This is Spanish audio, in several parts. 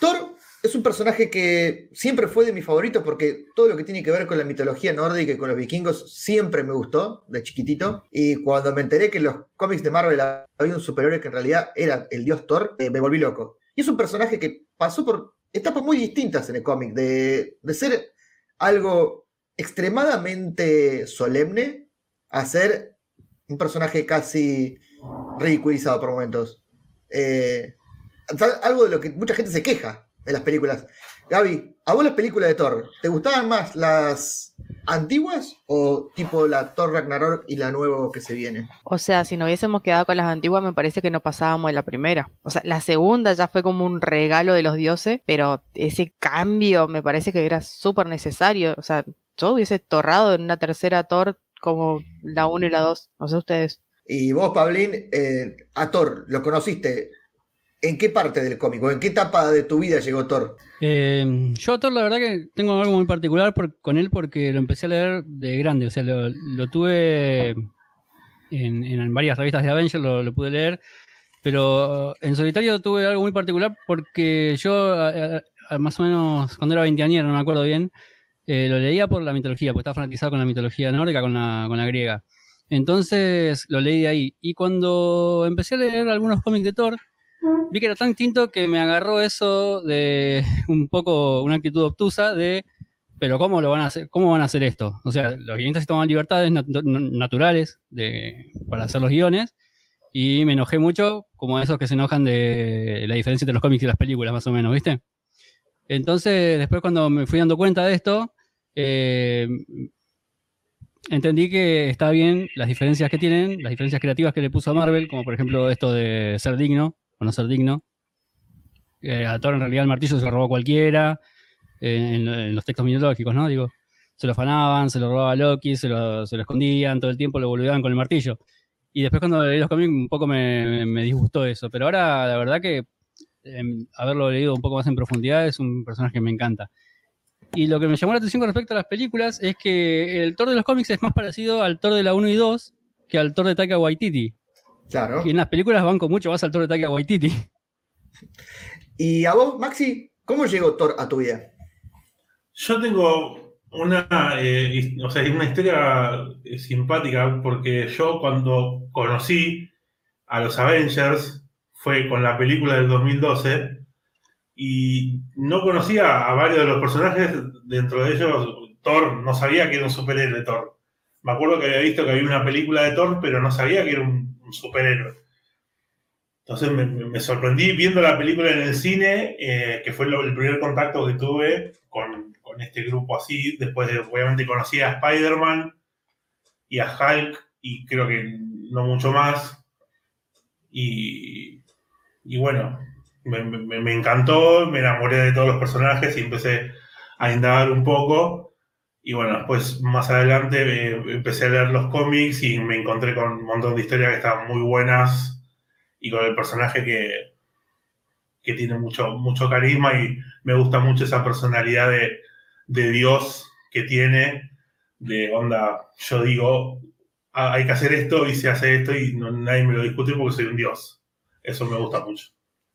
Thor es un personaje que siempre fue de mis favoritos porque todo lo que tiene que ver con la mitología nórdica y con los vikingos siempre me gustó de chiquitito. Y cuando me enteré que en los cómics de Marvel había un superhéroe que en realidad era el dios Thor, eh, me volví loco. Y es un personaje que pasó por etapas muy distintas en el cómic, de, ser algo extremadamente solemne a ser un personaje casi ridiculizado por momentos. Eh, algo de lo que mucha gente se queja de las películas. Gaby, ¿a vos las películas de Thor, te gustaban más las antiguas o tipo la Thor Ragnarok y la nueva que se viene? O sea, si nos hubiésemos quedado con las antiguas, me parece que no pasábamos de la primera. O sea, la segunda ya fue como un regalo de los dioses, pero ese cambio me parece que era súper necesario. O sea, yo hubiese torrado en una tercera Thor como la 1 y la 2. No sé ustedes. Y vos, Pablín, eh, a Thor, ¿lo conociste ¿En qué parte del cómic en qué etapa de tu vida llegó Thor? Eh, yo a Thor la verdad que tengo algo muy particular con él porque lo empecé a leer de grande, o sea, lo, tuve en, varias revistas de Avengers, lo, pude leer, pero en solitario tuve algo muy particular porque yo más o menos cuando era veinteañero, no me acuerdo bien, eh, lo leía por la mitología, porque estaba fanatizado con la mitología nórdica, con la, con la griega. Entonces lo leí ahí. Y cuando empecé a leer algunos cómics de Thor, vi que era tan distinto que me agarró eso de un poco una actitud obtusa de, pero ¿cómo lo van a hacer? ¿Cómo van a hacer esto? O sea, los guionistas se toman libertades naturales de, para hacer los guiones y me enojé mucho como esos que se enojan de la diferencia entre los cómics y las películas, más o menos, ¿viste? Entonces, después cuando me fui dando cuenta de esto, eh, entendí que está bien las diferencias que tienen, las diferencias creativas que le puso a Marvel, como por ejemplo esto de ser digno, o no ser digno. Eh, a Thor en realidad el martillo se lo robó cualquiera, eh, en, los textos mitológicos, ¿no? Digo, se lo afanaban, se lo robaba Loki, se lo, escondían, todo el tiempo lo volvían con el martillo. Y después cuando leí los cómics un poco me, me, disgustó eso, pero ahora la verdad que em, haberlo leído un poco más en profundidad es un personaje que me encanta. Y lo que me llamó la atención con respecto a las películas es que el Thor de los cómics es más parecido al Thor de la 1 y 2 que al Thor de Taika Waititi. Claro. Y en las películas banco mucho más al Thor de Taika Waititi. ¿Y a vos, Maxi, cómo llegó Thor a tu vida? Yo tengo una, eh, o sea, una historia eh, simpática porque yo cuando conocí a los Avengers fue con la película del 2012 y no conocía a varios de los personajes, dentro de ellos Thor, no sabía que era un superhéroe Thor. Me acuerdo que había visto que había una película de Thor, pero no sabía que era un un superhéroe. Entonces me, sorprendí viendo la película en el cine, eh, que fue el primer contacto que tuve con, este grupo así. Después, de, obviamente, conocí a Spider-Man y a Hulk, y creo que no mucho más. Y, bueno, me, encantó, me enamoré de todos los personajes y empecé a indagar un poco. Y bueno, después más adelante eh, empecé a leer los cómics y me encontré con un montón de historias que estaban muy buenas y con el personaje que, que tiene mucho, mucho carisma y me gusta mucho esa personalidad de, Dios que tiene, de onda, yo digo, ah, hay que hacer esto y se hace esto y nadie me lo discute porque soy un Dios. Eso me gusta mucho.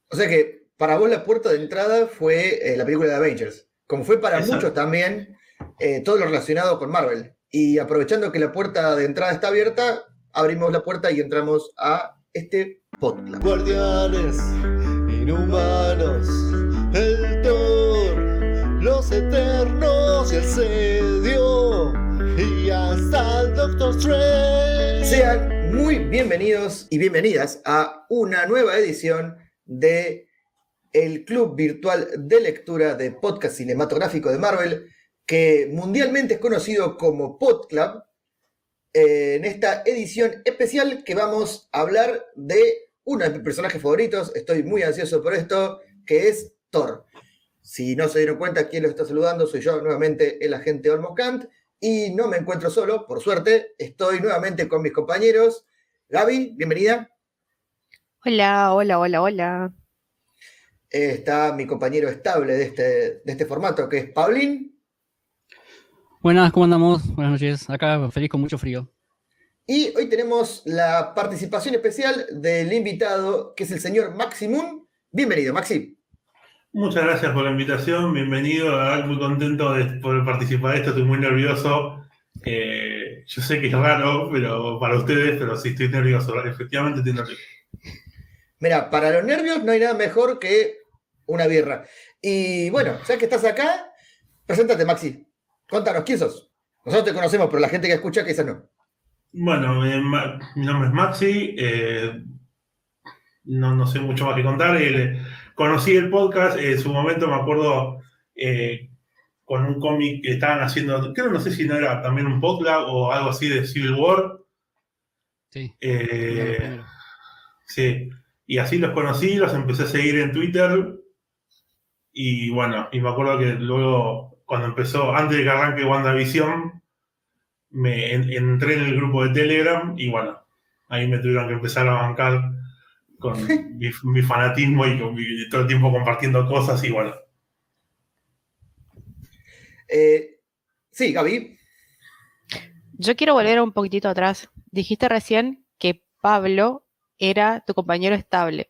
O sea que para vos la puerta de entrada fue eh, la película de Avengers, como fue para muchos también eh, todo lo relacionado con Marvel. Y aprovechando que la puerta de entrada está abierta, abrimos la puerta y entramos a este podcast. Guardianes, inhumanos, el Thor, los eternos y el sedio, y hasta el Doctor Strange. Sean muy bienvenidos y bienvenidas a una nueva edición de el Club Virtual de Lectura de Podcast Cinematográfico de Marvel que mundialmente es conocido como PodClub, eh, en esta edición especial que vamos a hablar de uno de mis personajes favoritos, estoy muy ansioso por esto, que es Thor. Si no se dieron cuenta, quién lo está saludando, soy yo nuevamente, el agente Olmo Kant, y no me encuentro solo, por suerte, estoy nuevamente con mis compañeros. Gaby, bienvenida. Hola, hola, hola, hola. está mi compañero estable de este, de este formato, que es Paulín. Buenas, ¿cómo andamos? Buenas noches. Acá feliz con mucho frío. Y hoy tenemos la participación especial del invitado, que es el señor Maximum. Bienvenido, Maxi. Muchas gracias por la invitación, bienvenido, la verdad muy contento de poder participar de esto, estoy muy nervioso. Eh, yo sé que es raro pero para ustedes, pero sí estoy nervioso, efectivamente estoy nervioso. Mira, para los nervios no hay nada mejor que una birra. Y bueno, ya que estás acá, preséntate, Maxi. Contanos, ¿quién sos? Nosotros te conocemos, pero la gente que escucha quizás no. Bueno, eh, mi nombre es Maxi, eh, no, no sé mucho más que contar. eh, conocí el podcast, en su momento me acuerdo eh, con un cómic que estaban haciendo, creo, no sé si no era también un podcast o algo así de Civil War. Sí. eh. Sí, y así los conocí, los empecé a seguir en Twitter. Y bueno, y me acuerdo que luego, cuando empezó, antes de que arranque WandaVision, me en- entré en el grupo de Telegram y bueno, ahí me tuvieron que empezar a bancar con mi, mi fanatismo y, con mi- todo el tiempo compartiendo cosas y bueno. Eh, sí, Gaby. Yo quiero volver un poquitito atrás. Dijiste recién que Pablo era tu compañero estable.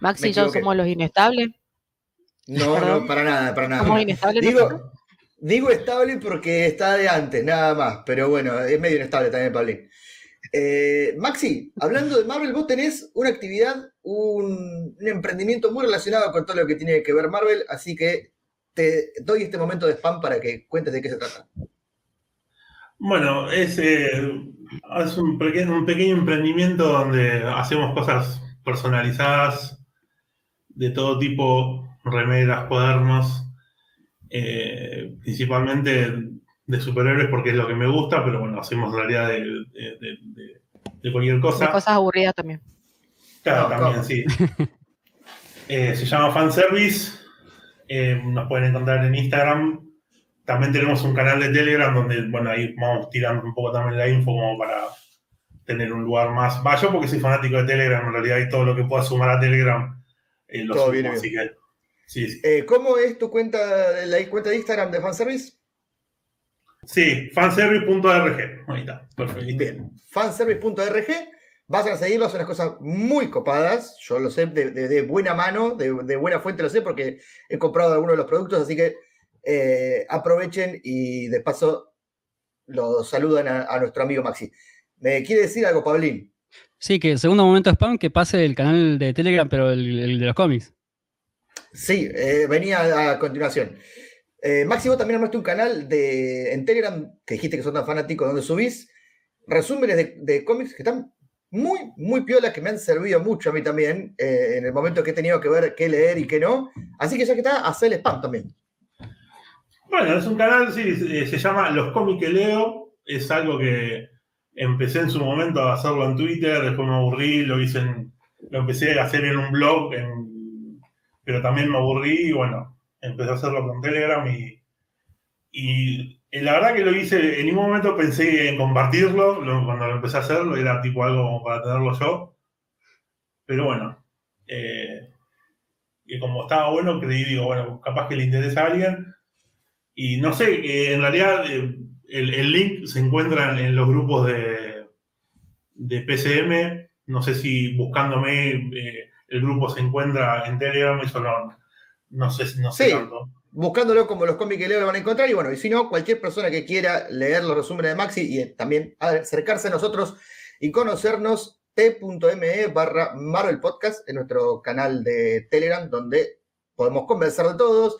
Maxi Me y yo somos los inestables. No, Perdón. no, para nada, para nada. Somos inestables. nosotros. Digo, digo estable porque está de antes, nada más. Pero bueno, es medio inestable también, Pablín. Eh, Maxi, hablando de Marvel, vos tenés una actividad, un, emprendimiento muy relacionado con todo lo que tiene que ver Marvel, así que te doy este momento de spam para que cuentes de qué se trata. Bueno, es, eh, un pequeño emprendimiento donde hacemos cosas personalizadas de todo tipo, remeras, cuadernos, eh, principalmente de superhéroes porque es lo que me gusta, pero bueno, hacemos en realidad de, de- de- de- de cualquier De cosa. cosas aburridas también. Claro, No, también, ¿cómo? sí. Eh, se llama Fanservice. eh, nos pueden encontrar en Instagram. También tenemos un canal de Telegram donde, bueno, ahí vamos tirando un poco también la info como para tener un lugar más. Va, yo porque soy fanático de Telegram, en realidad, y todo lo que pueda sumar a Telegram eh, lo Todo sumo, viene así que. Sí, sí. Eh, ¿Cómo es tu cuenta, la cuenta de Instagram de fanservice? Sí, fanservice.org. Ahí está, perfecto. Bien, fanservice.org. Vayan a seguirlo, son unas cosas muy copadas. Yo lo sé de, de- de buena mano, de, de buena fuente lo sé porque he comprado algunos de los productos, así que eh, aprovechen y de paso lo saludan a, a nuestro amigo Maxi. ¿Me quiere decir algo, Pablín? Sí, que segundo momento spam, que pase el canal de Telegram, pero el, el de los cómics. Sí, eh, venía a continuación. Eh, Maxi, vos también armaste un canal de, en Telegram, que dijiste que son tan fanáticos, donde subís resúmenes de, cómics que están muy, muy piolas, que me han servido mucho a mí también, eh, en el momento que he tenido que ver qué leer y qué no. Así que ya que está, haz el spam también. Bueno, es un canal, sí, se, se llama Los cómics que leo. Es algo que empecé en su momento a hacerlo en Twitter, después me aburrí, lo hice en, lo empecé a hacer en un blog, en- pero también me aburrí y bueno, empecé a hacerlo con Telegram y, la verdad que lo hice, en ningún momento pensé en compartirlo, lo- cuando lo empecé a hacerlo era tipo algo como para tenerlo yo, pero bueno, eh, y como estaba bueno, creí, digo, bueno, capaz que le interesa a alguien. Y no sé, eh, en realidad eh, el, el link se encuentra en, los grupos de, de PCM. No sé si buscándome el grupo se encuentra en Telegram, eso no, no sé, no sé Sí. tanto. Buscándolo como los cómics que leo lo van a encontrar. Y bueno, y si no, cualquier persona que quiera leer los resúmenes de Maxi y eh, también acercarse a nosotros y conocernos, t.me barra Marvel Podcast en nuestro canal de Telegram, donde podemos conversar de todos,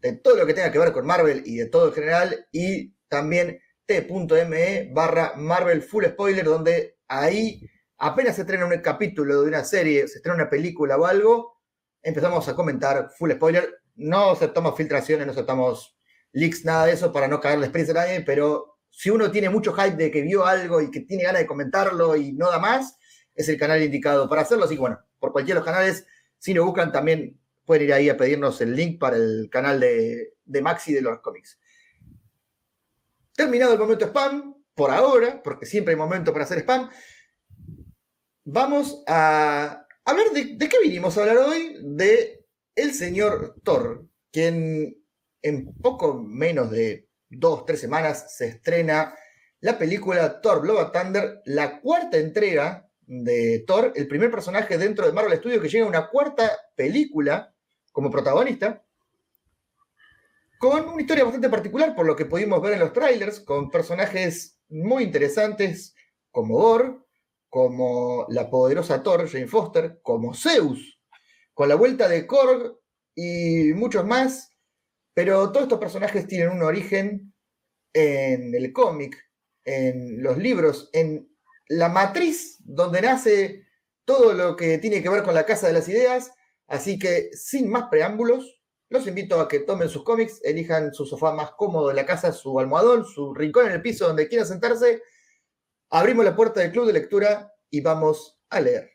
de todo lo que tenga que ver con Marvel y de todo en general, y también t.me barra Marvel Full Spoiler, donde ahí apenas se estrena un capítulo de una serie, se estrena una película o algo, empezamos a comentar full spoiler. No aceptamos filtraciones, no aceptamos leaks, nada de eso para no cagar la experiencia a nadie, pero si uno tiene mucho hype de que vio algo y que tiene ganas de comentarlo y no da más, es el canal indicado para hacerlo. Así que bueno, por cualquiera de los canales, si lo buscan también pueden ir ahí a pedirnos el link para el canal de, de Maxi de los cómics. Terminado el momento spam, por ahora, porque siempre hay momento para hacer spam, vamos a hablar de, qué vinimos a hablar hoy, de el señor Thor, quien en poco menos de dos, tres semanas se estrena la película Thor Love Thunder, la cuarta entrega de Thor, el primer personaje dentro de Marvel Studios que llega a una cuarta película como protagonista, con una historia bastante particular, por lo que pudimos ver en los trailers, con personajes muy interesantes como Thor, como la poderosa Thor, Jane Foster, como Zeus, con la vuelta de Korg y muchos más, pero todos estos personajes tienen un origen en el cómic, en los libros, en la matriz donde nace todo lo que tiene que ver con la Casa de las Ideas, así que sin más preámbulos, los invito a que tomen sus cómics, elijan su sofá más cómodo de la casa, su almohadón, su rincón en el piso donde quieran sentarse. Abrimos la puerta del club de lectura y vamos a leer.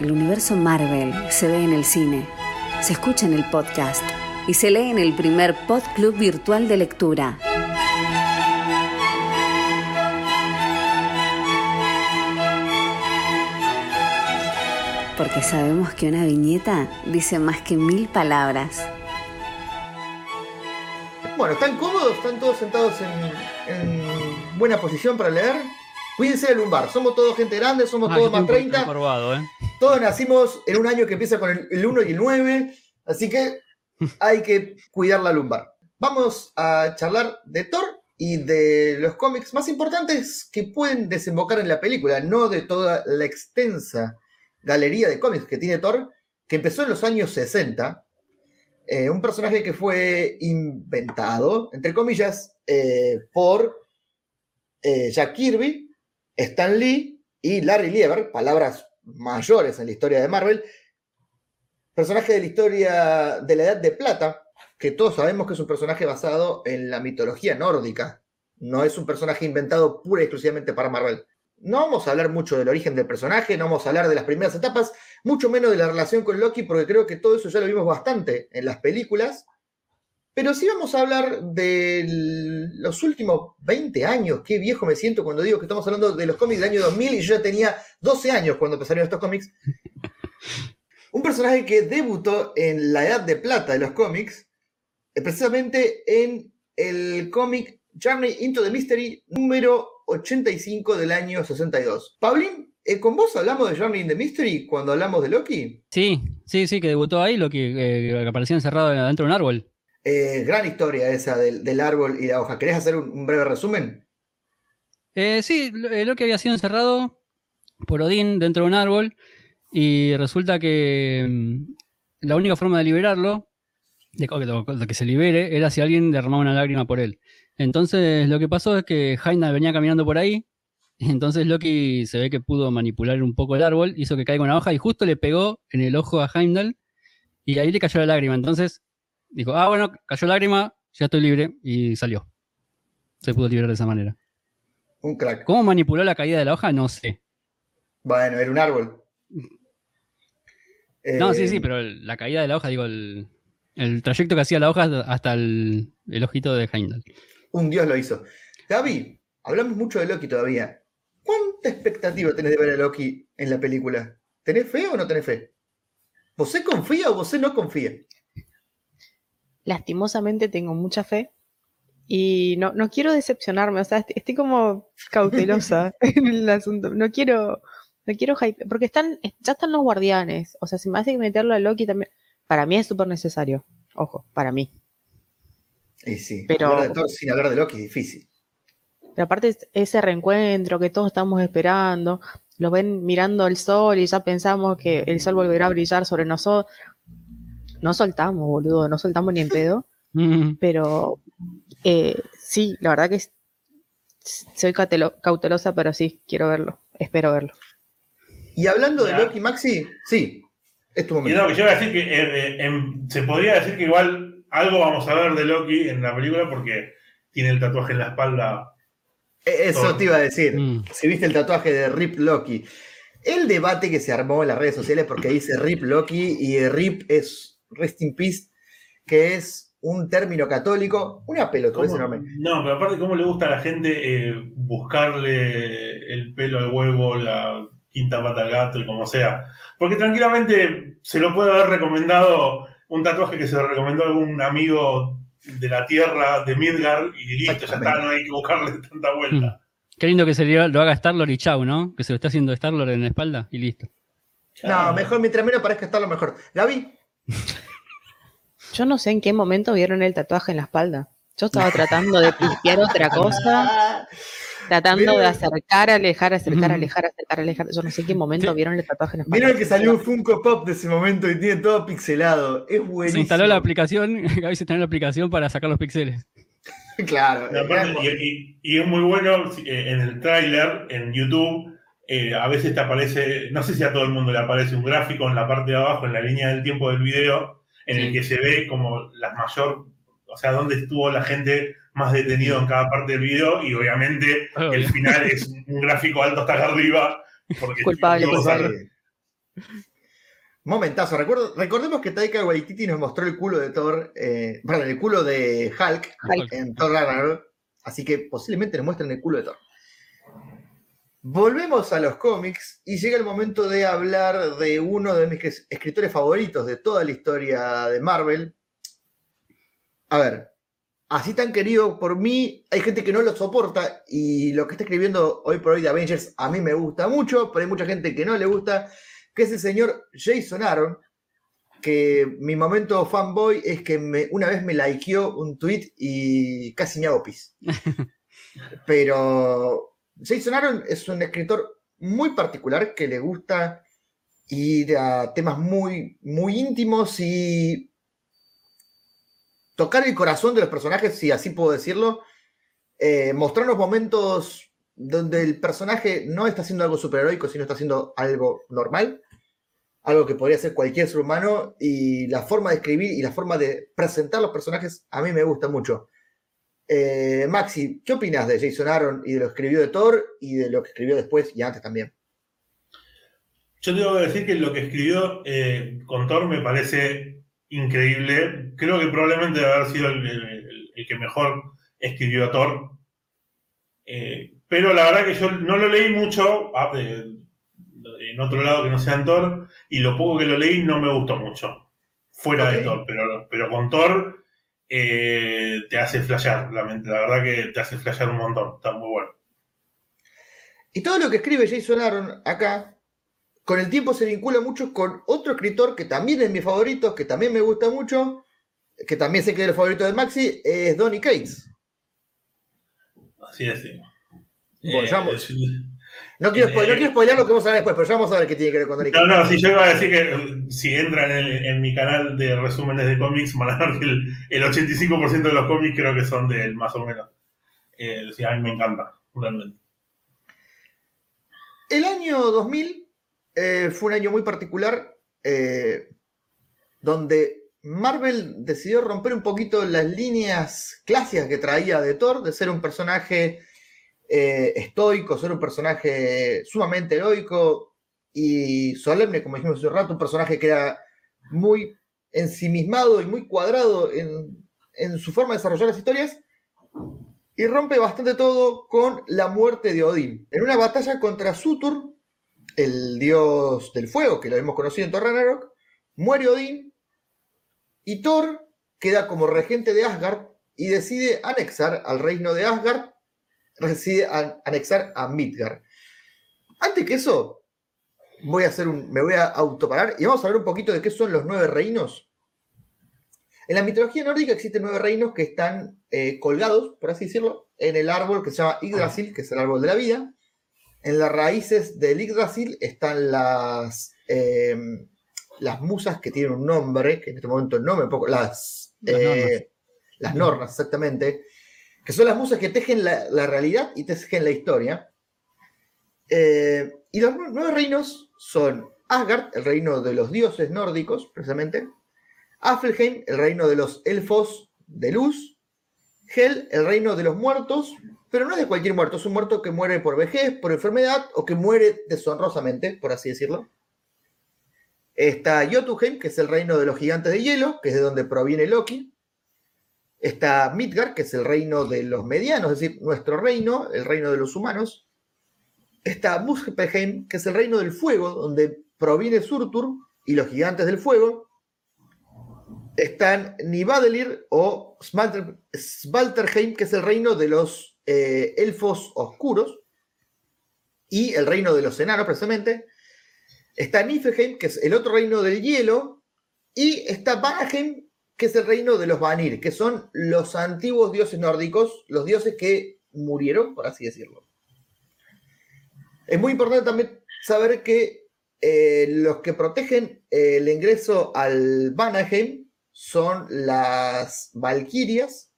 El universo Marvel se ve en el cine, se escucha en el podcast y se lee en el primer Pod Club virtual de lectura. porque sabemos que una viñeta dice más que mil palabras. Bueno, ¿están cómodos? ¿Están todos sentados en, en buena posición para leer? Cuídense del lumbar, somos todos gente grande, somos Ah, todos más estoy un 30. poco encorvado, ¿eh? Todos nacimos en un año que empieza con el, el 1 y el 9, así que hay que cuidar la lumbar. Vamos a charlar de Thor y de los cómics más importantes que pueden desembocar en la película, no de toda la extensa galería de cómics que tiene Thor, que empezó en los años 60. Eh, un personaje que fue inventado, entre comillas, eh, por eh, Jack Kirby, Stan Lee y Larry Lieber, palabras mayores en la historia de Marvel. Personaje de la historia de la Edad de Plata, que todos sabemos que es un personaje basado en la mitología nórdica. No es un personaje inventado pura y exclusivamente para Marvel. No vamos a hablar mucho del origen del personaje, no vamos a hablar de las primeras etapas, mucho menos de la relación con Loki, porque creo que todo eso ya lo vimos bastante en las películas. Pero sí vamos a hablar de los últimos 20 años. Qué viejo me siento cuando digo que estamos hablando de los cómics del año 2000 y yo ya tenía 12 años cuando empezaron estos cómics. Un personaje que debutó en la edad de plata de los cómics, eh, precisamente en el cómic Journey into the Mystery número 85 del año 62. Pablín, eh, ¿con vos hablamos de Journey in the Mystery cuando hablamos de Loki? Sí, sí, sí, que debutó ahí, lo que, eh, que aparecía encerrado dentro de un árbol. Eh, gran historia esa del, del árbol y la hoja. ¿Querés hacer un, un breve resumen? Eh, sí, lo, Loki había sido encerrado por Odín dentro de un árbol y resulta que mm, la única forma de liberarlo, de que se libere, era si alguien derramaba una lágrima por él. Entonces lo que pasó es que Heimdall venía caminando por ahí, y entonces Loki se ve que pudo manipular un poco el árbol, hizo que caiga una hoja y justo le pegó en el ojo a Heimdall y ahí le cayó la lágrima. Entonces dijo, ah, bueno, cayó lágrima, ya estoy libre y salió. Se pudo liberar de esa manera. Un crack. ¿Cómo manipuló la caída de la hoja? No sé. Bueno, era un árbol. No, Eh, sí, sí, pero la caída de la hoja, digo, el, el trayecto que hacía la hoja hasta el, el ojito de Heimdall. Un dios lo hizo. Gaby, hablamos mucho de Loki todavía. ¿Cuánta expectativa tenés de ver a Loki en la película? ¿Tenés fe o no tenés fe? ¿Vos confía o vos no confía? Lastimosamente tengo mucha fe y no, no quiero decepcionarme, o sea, est- estoy como cautelosa en el asunto. No quiero, no quiero hype, porque están, ya están los guardianes, o sea, si me hace meterlo a Loki también, para mí es súper necesario, ojo, para mí. Y sí, Pero- hablar de Thor sin hablar de Loki es difícil. Pero aparte es- ese reencuentro que todos estamos esperando, los ven mirando el sol y ya pensamos que el sol volverá a brillar sobre nosotros. No soltamos, boludo, no soltamos ni en pedo. Mm, Pero eh, sí, la verdad que es- soy cautelo- cautelosa, pero sí, quiero verlo, espero verlo. Y hablando de. Loki, Maxi, sí, es tu momento. no, que yo iba a decir que eh, eh, em, se podría decir que igual algo vamos a ver de Loki en la película porque tiene el tatuaje en la espalda. Eh, Eso te iba a decir. mm. Si viste el tatuaje de Rip Loki. El debate que se armó en las redes sociales porque dice Rip Loki y Rip es Rest in Peace, que es un término católico, una pelotudez ¿Cómo- enorme. No, pero aparte, ¿cómo le gusta a la gente eh, buscarle el pelo al huevo, la quinta pata al gato y como sea? Porque tranquilamente se lo puede haber recomendado un tatuaje que se lo recomendó algún amigo de la tierra de Midgar y listo, ya está, no hay que buscarle tanta vuelta. Qué lindo que se lo haga Star-Lord y chau, ¿no? Que se lo está haciendo Star-Lord en la espalda y listo. No, mejor, mientras menos parezca estar lo mejor. Gaby, Yo no sé en qué momento vieron el tatuaje en la espalda. Yo estaba tratando de limpiar otra cosa, tratando de acercar, alejar, acercar, alejar, acercar, alejar. Yo no sé en qué momento Sí. vieron el tatuaje en. Vieron que salió un Funko Pop de ese momento y tiene todo pixelado. Es buenísimo. Se instaló la aplicación, Gaby se instaló la aplicación para sacar los píxeles. Claro. Y, aparte- y- y- y es muy bueno eh, en el tráiler, en YouTube, eh, a veces te aparece, no sé si a todo el mundo le aparece un gráfico en la parte de abajo, en la línea del tiempo del video, en el que se ve como la mayor, o sea, dónde estuvo la gente más detenido en cada parte del video, y obviamente Obvio. el final es un gráfico alto hasta acá arriba, porque Culpable. Momentazo. Recuerdo- recordemos que Taika Waititi nos mostró el culo de Thor, eh, perdón, el culo de Hulk Hulk. en Thor Ragnarok. Así que posiblemente nos muestren el culo de Thor. Volvemos a los cómics y llega el momento de hablar de uno de mis es- escritores favoritos de toda la historia de Marvel. A ver, así tan querido por mí, hay gente que no lo soporta y lo que está escribiendo hoy por hoy de Avengers a mí me gusta mucho, pero hay mucha gente que no le gusta, que es el señor Jason Aaron, que mi momento fanboy es que me- una vez me likeó un tweet y casi me hago pis. Pero Jason Aaron es un escritor muy particular que le gusta ir a temas muy, muy íntimos y tocar el corazón de los personajes, si así puedo decirlo, eh, mostrarnos momentos donde el personaje no está haciendo algo superheroico, sino está haciendo algo normal, algo que podría ser cualquier ser humano, y la forma de escribir y la forma de presentar los personajes a mí me gusta mucho. Eh, Maxi, ¿qué opinas de Jason Aaron y de lo que escribió de Thor y de lo que escribió después y antes también? Yo tengo que decir que lo que escribió eh, con Thor me parece increíble. Creo que probablemente debe haber sido el, el- el que mejor escribió a Thor. Eh, pero la verdad que yo no lo leí mucho ah, en otro lado que no sea en Thor, y lo poco que lo leí no me gustó mucho. Fuera de. Thor, pero, pero con Thor eh, te hace flashear, la, la verdad que te hace flashear un montón. Está muy bueno. Y todo lo que escribe Jason Aaron acá, con el tiempo se vincula mucho con otro escritor que también es mi favorito, que también me gusta mucho, que también sé que es el favorito de Maxi, es Donny Cates. Así es. sí. Bueno, Eh, ya vamos. es- No quiero, spoiler, no Eh, quiero spoilear lo que vamos a ver después, pero ya vamos a ver qué tiene que ver con Donny No, Cates. no, si yo iba a decir que eh, si entran en, en mi canal de resúmenes de cómics, van a ver que el, el 85% de los cómics creo que son de él, más o menos. Eh, sí, a mí me encanta, realmente. El año 2000 eh, fue un año muy particular eh, donde Marvel decidió romper un poquito las líneas clásicas que traía de Thor, de ser un personaje eh, estoico, ser un personaje sumamente heroico y solemne, como dijimos hace un rato, un personaje que era muy ensimismado y muy cuadrado en, en su forma de desarrollar las historias, y rompe bastante todo con la muerte de Odín. En una batalla contra Sutur, el dios del fuego, que lo hemos conocido en Thor Ragnarok, muere Odín y Thor queda como regente de Asgard y decide anexar al reino de Asgard, decide an- anexar a Midgard. Antes que eso, voy a hacer me voy a autoparar y vamos a hablar un poquito de qué son los nueve reinos. En la mitología nórdica existen nueve reinos que están eh, colgados, por así decirlo, en el árbol que se llama Yggdrasil, que es el árbol de la vida. En las raíces del Yggdrasil están las, eh, las musas que tienen un nombre, que en este momento no me pongo, las, Las eh, nornas. las nornas, exactamente, que son las musas que tejen la, la realidad y tejen la historia. Eh, y los nue- nueve reinos son Asgard, el reino de los dioses nórdicos, precisamente. Afelheim, el reino de los elfos de luz. Hel, el reino de los muertos, pero no es de cualquier muerto, es un muerto que muere por vejez, por enfermedad o que muere deshonrosamente, por así decirlo. Está Jotunheim, que es el reino de los gigantes de hielo, que es de donde proviene Loki. Está Midgard, que es el reino de los medianos, es decir, nuestro reino, el reino de los humanos. Está Muspelheim, que es el reino del fuego, donde proviene Surtur y los gigantes del fuego. Están Nivadelir o Svalterheim, que es el reino de los eh, elfos oscuros. y el reino de los enanos, precisamente. Está Niflheim, que es el otro reino del hielo, y está Vanaheim, que es el reino de los Vanir, que son los antiguos dioses nórdicos, los dioses que murieron, por así decirlo. Es muy importante también saber que eh, los que protegen el ingreso al Vanaheim son las Valquirias,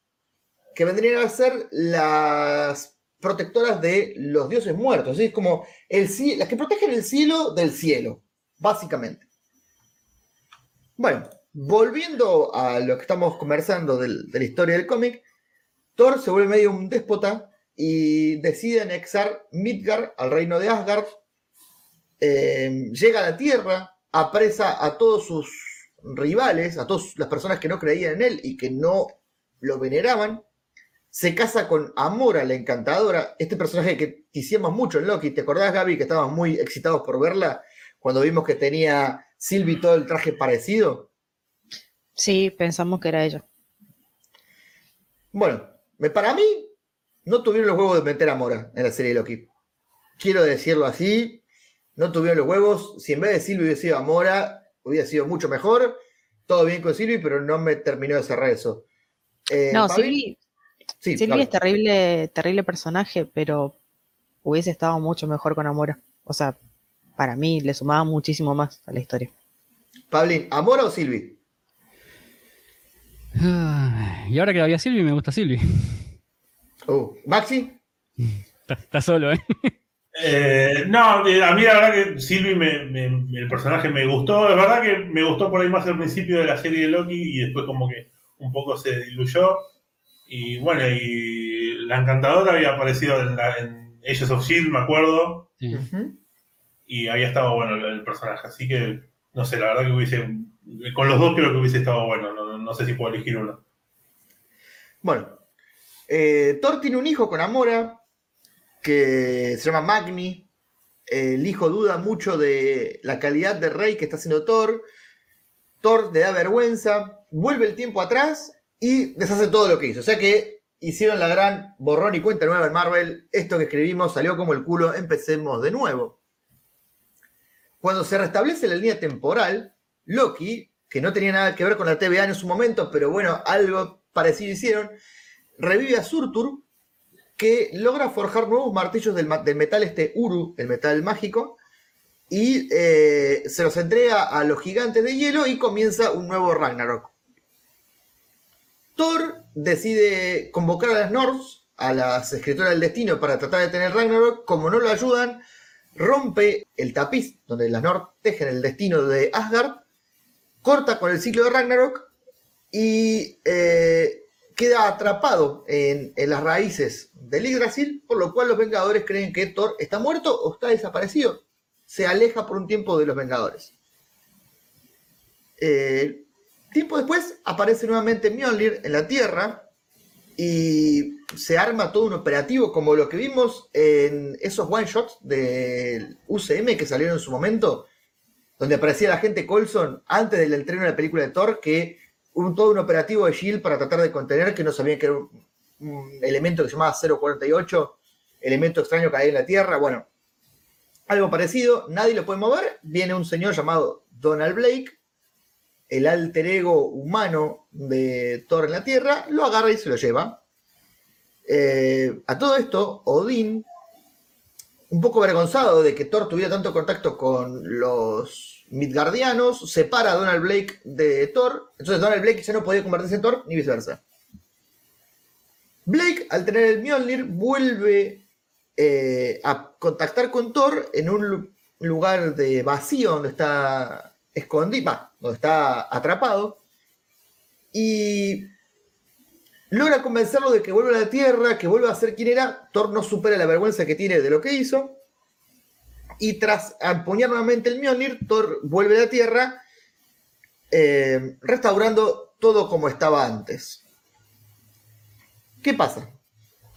que vendrían a ser las protectoras de los dioses muertos, es como el, las que protegen el cielo del cielo, básicamente. Bueno, volviendo a lo que estamos conversando de la historia del cómic, Thor se vuelve medio un déspota y decide anexar Midgard al reino de Asgard. Eh, llega a la Tierra, apresa a todos sus rivales, a todas las personas que no creían en él y que no lo veneraban. Se casa con Amora, la encantadora, este personaje que hicimos mucho en Loki. ¿Te acordás, Gaby, que estábamos muy excitados por verla cuando vimos que tenía Sylvie todo el traje parecido? Sí, pensamos que era ella. Bueno, para mí no tuvieron los huevos de meter a Mora en la serie de Loki. Quiero decirlo así, no tuvieron los huevos. Si en vez de Silvi hubiera sido a Mora, hubiera sido mucho mejor. Todo bien con Silvi, pero no me terminó de cerrar eso. Eh, no, Silvi, es terrible, terrible personaje, pero hubiese estado mucho mejor con Amora. O sea, para mí le sumaba muchísimo más a la historia. Pablín, ¿Amora o Silvi? y ahora que había Silvi, me gusta Silvi. Uh, ¿Maxi? Está, solo, ¿eh? ¿eh? no, eh, a mí la verdad que Silvi, el personaje me gustó. Es verdad que me gustó por ahí más al principio de la serie de Loki y después como que un poco se diluyó. Y bueno, y la encantadora había aparecido en, la, en Ages of Shield, me acuerdo. Y había estado bueno el, personaje. Así que, no sé, la verdad que hubiese. Con los dos creo que hubiese estado bueno. No, no sé si puedo elegir uno. Bueno, eh, Thor tiene un hijo con Amora que se llama Magni. El hijo duda mucho de la calidad de rey que está haciendo Thor. Thor le da vergüenza, vuelve el tiempo atrás y deshace todo lo que hizo. O sea que hicieron la gran borrón y cuenta nueva en Marvel. Esto que escribimos salió como el culo, empecemos de nuevo. Cuando se restablece la línea temporal, Loki, que no tenía nada que ver con la TVA en su momento, pero bueno, algo parecido hicieron, revive a Surtur, que logra forjar nuevos martillos del, metal este Uru, el metal mágico, y eh, se los entrega a los gigantes de hielo y comienza un nuevo Ragnarok. Thor decide convocar a las Nords, a las escritoras del destino, para tratar de tener Ragnarok. Como no lo ayudan, rompe el tapiz donde las Nords tejen el destino de Asgard, corta con el ciclo de Ragnarok y eh, queda atrapado en, las raíces del Yggdrasil, por lo cual los Vengadores creen que Thor está muerto o está desaparecido. Se aleja por un tiempo de los Vengadores. Eh, tiempo después aparece nuevamente Mjolnir en la Tierra y se arma todo un operativo como lo que vimos en esos one shots del UCM que salieron en su momento, donde aparecía la gente Colson antes del estreno de la película de Thor que un, todo un operativo de Shield para tratar de contener, que no sabían que era un, elemento que se llamaba 048, elemento extraño que hay en la Tierra. Bueno, algo parecido, nadie lo puede mover. Viene un señor llamado Donald Blake, el alter ego humano de Thor en la Tierra, lo agarra y se lo lleva. Eh, a todo esto, Odín, un poco avergonzado de que Thor tuviera tanto contacto con los Midgardianos, separa a Donald Blake de Thor, entonces Donald Blake ya no podía convertirse en Thor, ni viceversa. Blake, al tener el Mjolnir, vuelve eh, a contactar con Thor en un lugar de vacío donde está escondido, está atrapado, y logra convencerlo de que vuelva a la Tierra, que vuelva a ser quien era. Thor no supera la vergüenza que tiene de lo que hizo y tras empuñar nuevamente el Mjolnir, Thor vuelve a la Tierra, eh, restaurando todo como estaba antes. ¿Qué pasa?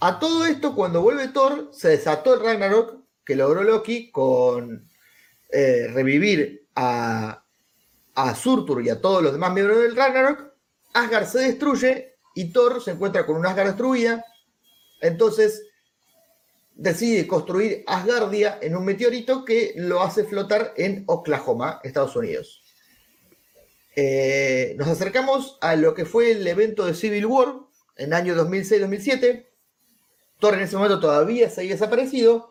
A todo esto, cuando vuelve Thor, se desató el Ragnarok que logró Loki con eh, revivir a, a Surtur y a todos los demás miembros del Ragnarok. Asgard se destruye y Thor se encuentra con un Asgard destruida. Entonces decide construir Asgardia en un meteorito que lo hace flotar en Oklahoma, Estados Unidos. Eh, nos acercamos a lo que fue el evento de Civil War en año 2006-2007. Thor en ese momento todavía se había desaparecido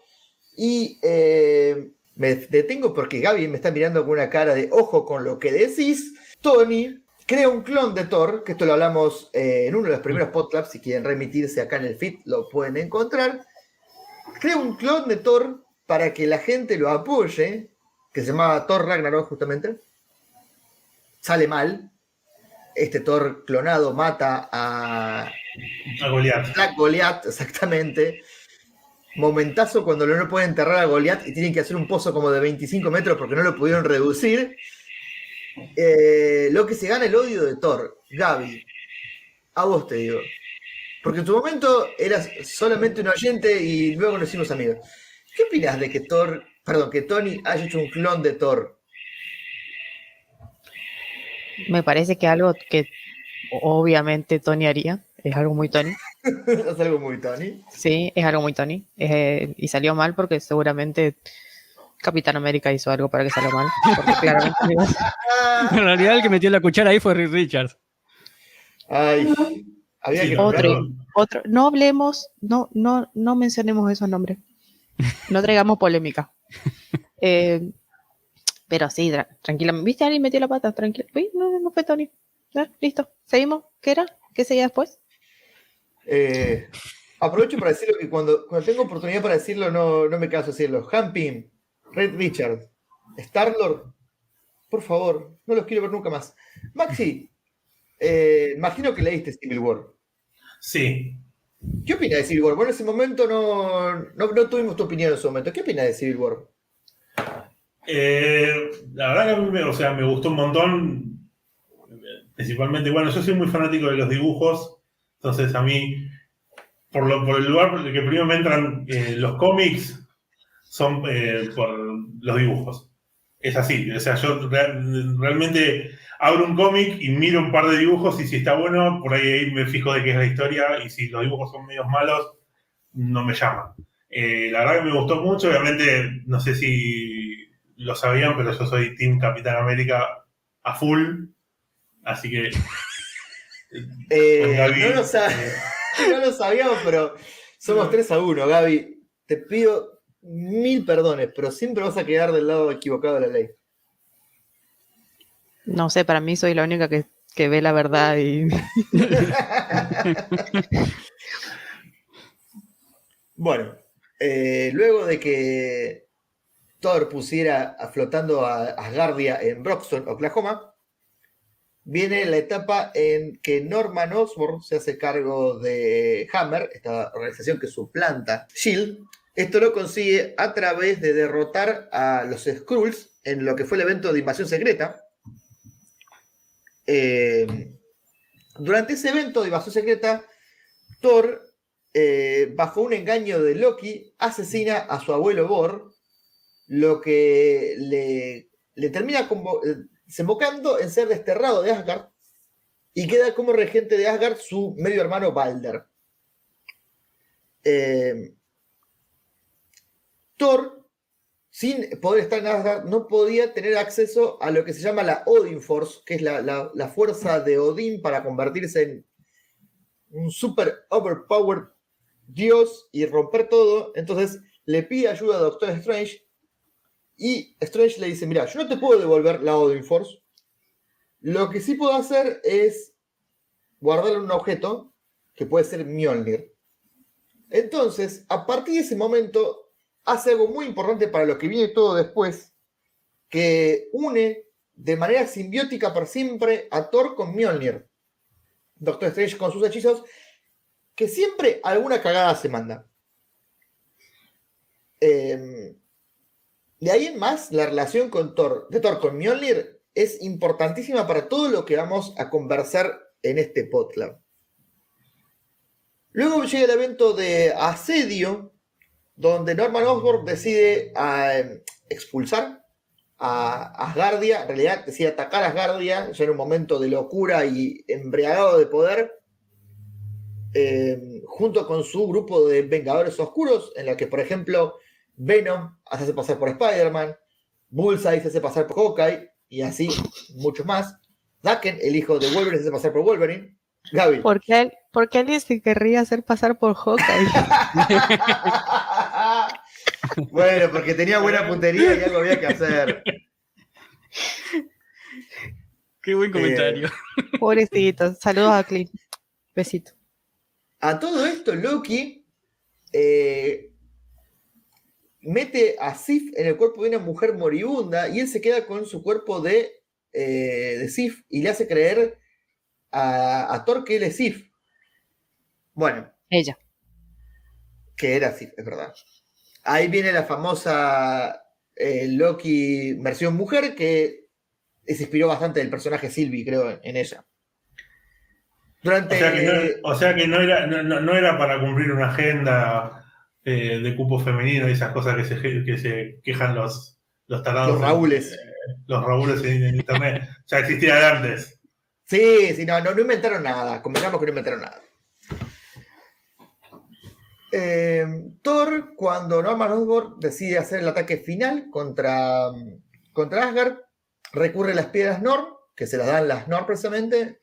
y eh, me detengo porque Gaby me está mirando con una cara de ojo con lo que decís. Tony crea un clon de Thor, que esto lo hablamos eh, en uno de los primeros podcasts, si quieren remitirse acá en el feed lo pueden encontrar. Crea un clon de Thor para que la gente lo apoye, que se llamaba Thor Ragnarok justamente. Sale mal. Este Thor clonado mata a A Goliath. Black Goliath, exactamente. Momentazo cuando no pueden enterrar a Goliath y tienen que hacer un pozo como de 25 metros porque no lo pudieron reducir. Eh, lo que se gana el odio de Thor, Gaby. A vos te digo. Porque en tu momento eras solamente un oyente y luego nos hicimos amigos. ¿Qué opinas de que Thor, perdón, que Tony haya hecho un clon de Thor? Me parece que algo que obviamente Tony haría. Es algo muy Tony. es algo muy Tony. Sí, es algo muy Tony. Eh, y salió mal porque seguramente Capitán América hizo algo para que salga mal. En realidad el que metió la cuchara ahí fue Rick Richards. ay, había Sí, que no, Otro. otro, no hablemos, no, no, no mencionemos esos nombres. No traigamos polémica. Eh, pero sí, tra- tranquilamente. ¿Viste? Alguien metió la pata, tranquilo. Uy, No, no fue Tony. Listo. ¿Seguimos? ¿Qué era? ¿Qué seguía después? Eh, aprovecho para decirlo que cuando, cuando tengo oportunidad para decirlo, no, no me canso de decirlo. Hampim, Red Richard, Starlord, por favor, no los quiero ver nunca más. Maxi, eh, imagino que leíste Civil War. Sí. ¿Qué opinas de Civil War? Bueno, en ese momento no, no, no tuvimos tu opinión en ese momento. ¿Qué opinas de Civil War? Eh, la verdad que a mí me, o sea, me gustó un montón. Principalmente, bueno, yo soy muy fanático de los dibujos. Entonces a mí, por, lo, por el lugar por el que primero me entran eh, los cómics, son eh, por los dibujos. Es así. O sea, yo re- realmente abro un cómic y miro un par de dibujos y si está bueno, por ahí, me fijo de qué es la historia y si los dibujos son medios malos, no me llama. Eh, la verdad que me gustó mucho, obviamente, no sé si lo sabían, pero yo soy Team Capitán América a full, así que... Eh, no, lo eh, no lo sabíamos, pero somos 3 a 1, Gaby. Te pido mil perdones, pero siempre vas a quedar del lado equivocado de la ley. No sé, para mí soy la única que, que ve la verdad y Bueno, eh, luego de que Thor pusiera a- flotando a Asgardia en Broxton, Oklahoma, viene la etapa en que Norman Osborn se hace cargo de Hammer, esta organización que suplanta Shield. Esto lo consigue a través de derrotar a los Skrulls en lo que fue el evento de invasión secreta. Eh, durante ese evento de invasión secreta, Thor eh, bajo un engaño de Loki, asesina a su abuelo Bor, lo que le, le termina convo- eh, desembocando en ser desterrado de Asgard y queda como regente de Asgard su medio hermano Balder. Eh, Thor, sin poder estar en Asgard, no podía tener acceso a lo que se llama la Odin Force, que es la, la- la fuerza de Odín para convertirse en un super overpowered Dios y romper todo. Entonces le pide ayuda a Doctor Strange. Y Strange le dice: Mira, yo no te puedo devolver la Odin Force. Lo que sí puedo hacer es guardarle un objeto que puede ser Mjolnir. Entonces, a partir de ese momento, hace algo muy importante para lo que viene todo después, que une de manera simbiótica por siempre a Thor con Mjolnir. Doctor Strange con sus hechizos, que siempre alguna cagada se manda. Eh, de ahí en más, la relación con Thor, de Thor con Mjolnir es importantísima para todo lo que vamos a conversar en este podcast. Luego llega el evento de asedio, donde Norman Osborn decide eh, expulsar a Asgardia, en realidad decide atacar a Asgardia, ya en un momento de locura y embriagado de poder. eh, junto con su grupo de Vengadores Oscuros, en la que, por ejemplo, Venom hace pasar por Spider-Man, Bullseye se hace pasar por Hawkeye, y así muchos más. Daken, el hijo de Wolverine, se hace pasar por Wolverine. Gaby. ¿Por qué, por qué alguien se querría hacer pasar por Hawkeye? bueno, porque tenía buena puntería y algo había que hacer. Qué buen comentario. Pobrecito. Saludos a Clint. Besito. A todo esto, Loki eh, mete a Sif en el cuerpo de una mujer moribunda y él se queda con su cuerpo de, eh, de Sif y le hace creer a, a Thor que él es Sif. Bueno, Ella. que era Sif, es verdad. Ahí viene la famosa eh, Loki versión mujer que se inspiró bastante del personaje Sylvie, creo, en, en ella. Durante. O sea que no, o sea que no era, no, no- no era para cumplir una agenda eh, de cupo femenino y esas cosas que se, que se quejan los, los tarados. Los Raúles. eh, los Raúles en, en internet. Ya existía de antes. Sí, sí, no, no, no inventaron nada. Convengamos que no inventaron nada. Eh, Thor, cuando Norman Osborn decide hacer el ataque final contra, contra Asgard, recurre a las piedras Nor, que se las dan las Nor precisamente,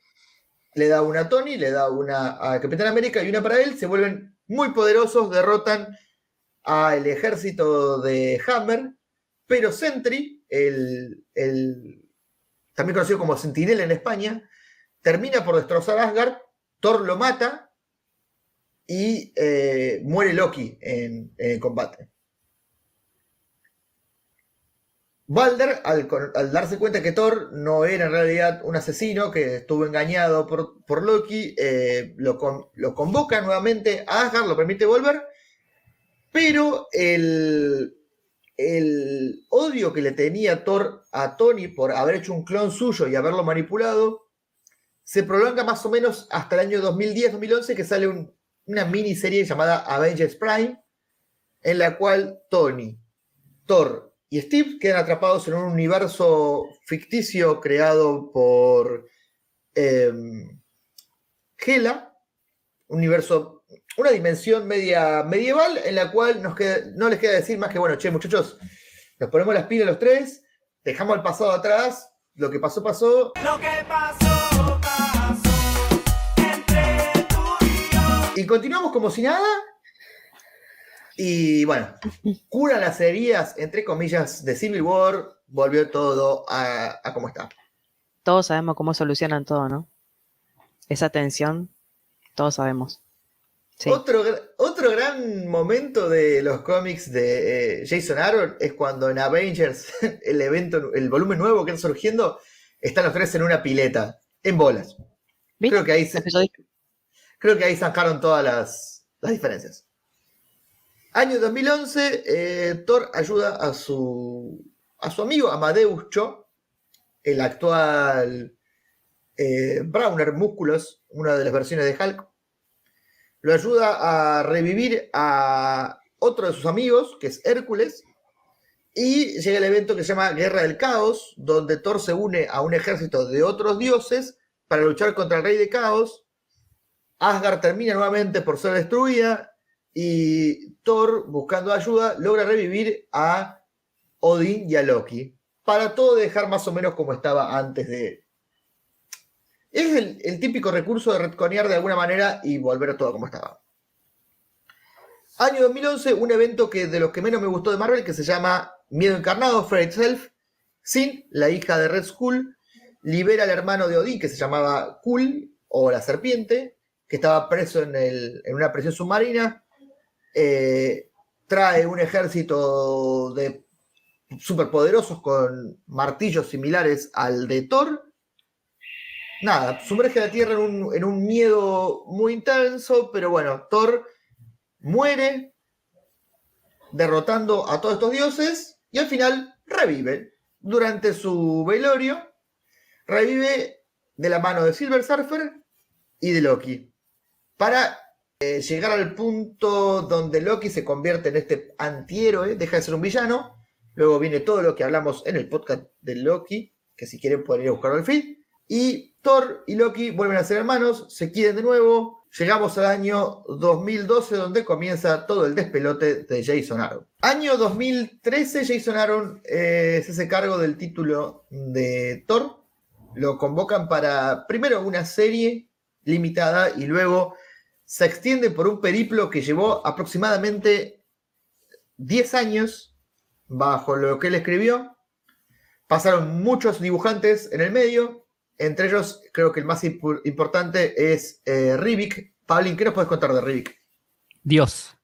le da una a Tony, le da una a Capitán América y una para él, se vuelven muy poderosos, derrotan al ejército de Hammer, pero Sentry, el, el- también conocido como Sentinel en España, termina por destrozar Asgard, Thor lo mata y eh, muere Loki en, en el combate. Balder, al, darse cuenta que Thor no era en realidad un asesino, que estuvo engañado por, Loki, eh, lo, con- lo convoca nuevamente a Asgard, lo permite volver, pero el, odio que le tenía Thor a Tony por haber hecho un clon suyo y haberlo manipulado se prolonga más o menos hasta el año 2010-2011 que sale un- una miniserie llamada Avengers Prime en la cual Tony, Thor y Steve quedan atrapados en un universo ficticio creado por em, Hela, un universo, una dimensión media medieval en la cual nos queda- no les queda decir más que, bueno, che, muchachos, nos ponemos las pilas los tres, dejamos el pasado atrás, lo que pasó, pasó, Lo que pasó, pasó entre tú y yo. y continuamos como si nada. Y bueno, curan las heridas, entre comillas, de Civil War, volvió todo a, a como está. Todos sabemos cómo solucionan todo, ¿no? Esa tensión, todos sabemos. Sí. Otro, otro gran momento de los cómics de eh, Jason Aaron es cuando en Avengers, el evento, el volumen nuevo que está surgiendo, están los tres en una pileta, en bolas. ¿Viste? Creo que ahí, se- creo que ahí sacaron todas las, las diferencias. Año 2011, eh, Thor ayuda a su, a su amigo Amadeus Cho, el actual eh, Browner Músculos, una de las versiones de Hulk. Lo ayuda a revivir a otro de sus amigos, que es Hércules, y llega el evento que se llama Guerra del Caos, donde Thor se une a un ejército de otros dioses para luchar contra el Rey de Caos. Asgard termina nuevamente por ser destruida y Buscando ayuda, logra revivir a Odín y a Loki para todo dejar más o menos como estaba antes de... Es el, típico recurso de retconear de alguna manera y volver a todo como estaba. Año 2011, un evento que de los que menos me gustó de Marvel, que se llama Miedo Encarnado, Fear Itself. Sin, la hija de Red Skull, libera al hermano de Odín, que se llamaba Kul, o la serpiente, que estaba preso en, el- en una prisión submarina. Eh, trae un ejército de superpoderosos con martillos similares al de Thor. Nada, sumerge la Tierra en un, en un miedo muy intenso, pero bueno, Thor muere derrotando a todos estos dioses y al final revive. Durante su velorio, revive de la mano de Silver Surfer y de Loki. Para eh, llegar al punto donde Loki se convierte en este antihéroe, deja de ser un villano. Luego viene todo lo que hablamos en el podcast de Loki, que si quieren pueden ir a buscarlo al feed. Y Thor y Loki vuelven a ser hermanos, se quieren de nuevo. llegamos al año 2012 donde comienza todo el despelote de Jason Aaron. Año 2013, Jason Aaron eh, se hace cargo del título de Thor. Lo convocan para primero una serie limitada y luego se extiende por un periplo que llevó aproximadamente 10 años bajo lo que él escribió. Pasaron muchos dibujantes en el medio, entre ellos creo que el más importante es eh, Rivik. Pablín, ¿qué nos puedes contar de Rivik? Dios.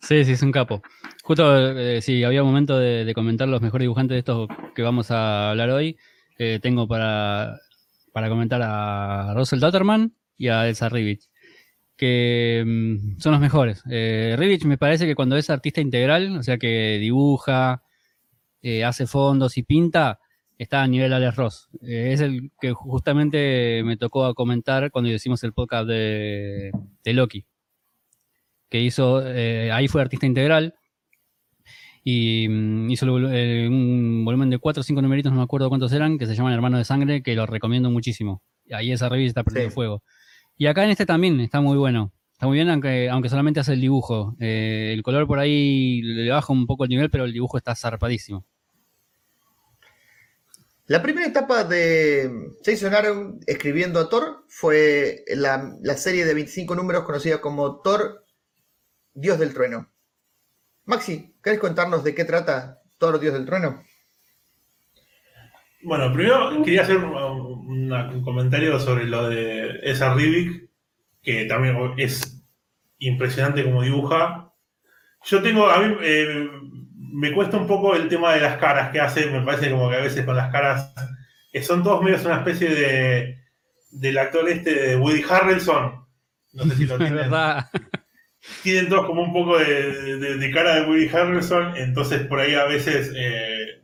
Sí, sí, es un capo. Justo, eh, sí, había momento de, de comentar los mejores dibujantes de estos que vamos a hablar hoy. Eh, tengo para, para comentar a Russell Dutterman y a Elsa Rivich, que mm, son los mejores. Eh, Rivich me parece que cuando es artista integral, o sea que dibuja, eh, hace fondos y pinta, está a nivel Alex Ross. Eh, es el que justamente me tocó a comentar cuando hicimos el podcast de, de Loki que hizo, eh, ahí fue artista integral y mm, hizo un volumen de cuatro o cinco numeritos, no me acuerdo cuántos eran, que se llaman Hermano de Sangre, que lo recomiendo muchísimo. Ahí esa revista está prendiendo Sí. fuego. Y acá en este también está muy bueno. Está muy bien, aunque, aunque solamente hace el dibujo. Eh, el color por ahí le baja un poco el nivel, pero el dibujo está zarpadísimo. La primera etapa de Jason Aaron escribiendo a Thor fue la, la serie de 25 números conocida como Thor, Dios del Trueno. Maxi, ¿querés contarnos de qué trata Thor, Dios del Trueno? Bueno, primero quería hacer un, comentario sobre lo de esa Rivik, que también es impresionante como dibuja. Yo tengo, a mí eh, me cuesta un poco el tema de las caras que hace, me parece como que a veces con las caras, que son todos medios una especie de del actor este de Woody Harrelson. No sé si lo tienen. tienen todos como un poco de, de- de cara de Woody Harrelson, entonces por ahí a veces eh,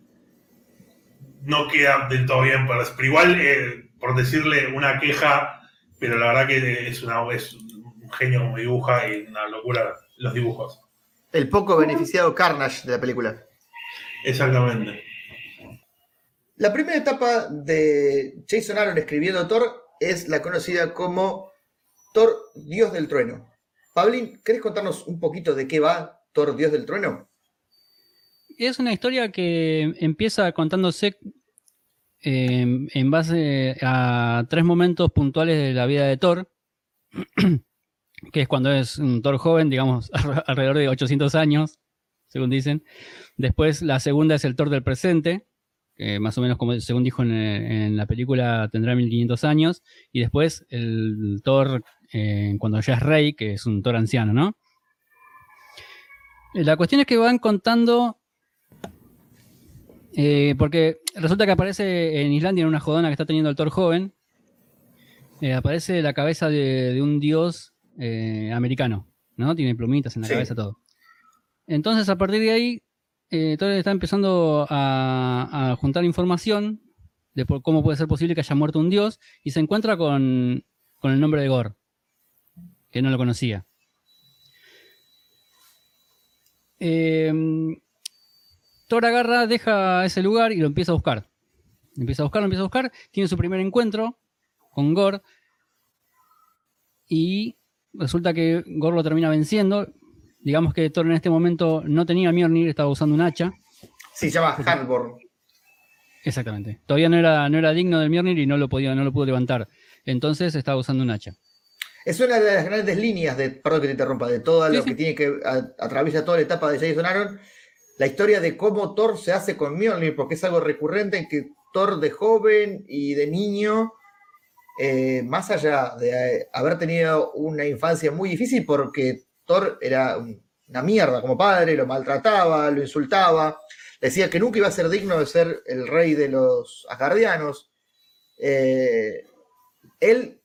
no queda del todo bien, pero, pero igual, eh, por decirle una queja, pero la verdad que es, una, es un genio como dibuja y una locura los dibujos. El poco beneficiado Carnage de la película. Exactamente. La primera etapa de Jason Aaron escribiendo Thor es la conocida como Thor, Dios del Trueno. Pablín, ¿querés contarnos un poquito de qué va Thor, Dios del Trueno? Es una historia que empieza contándose eh, en base a tres momentos puntuales de la vida de Thor, que es cuando es un Thor joven, digamos, alrededor de 800 años, según dicen. Después la segunda es el Thor del presente, que más o menos como según dijo en, en la película tendrá 1500 años. Y después el Thor eh, cuando ya es rey, que es un Thor anciano, ¿no? La cuestión es que van contando eh, porque resulta que aparece en Islandia en una jodona que está teniendo el Thor joven. eh, aparece la cabeza de, de un dios eh, americano, ¿no? Tiene plumitas en la Sí. cabeza, todo. Entonces, a partir de ahí, Thor está empezando a, a juntar información de por cómo puede ser posible que haya muerto un dios y se encuentra con, con el nombre de Gore, que no lo conocía. Eh, Thor agarra, deja ese lugar y lo empieza a buscar. Empieza a buscar, lo empieza a buscar. Tiene su primer encuentro con Gore. Y resulta que Gore lo termina venciendo. Digamos que Thor en este momento no tenía Mjolnir, estaba usando un hacha. Sí, se llama Hardborn. Exactamente. Todavía no era, no era digno del Mjolnir y no lo, podía, no lo pudo levantar. Entonces estaba usando un hacha. Es una de las grandes líneas de, perdón que te interrumpa, de todo Sí, lo sí. que tiene que a- atraviesa toda la etapa de Jason Aaron, la historia de cómo Thor se hace con Mjolnir, porque es algo recurrente en que Thor de joven y de niño, eh, más allá de eh, haber tenido una infancia muy difícil, porque Thor era un- una mierda como padre, lo maltrataba, lo insultaba, decía que nunca iba a ser digno de ser el rey de los asgardianos. Eh, él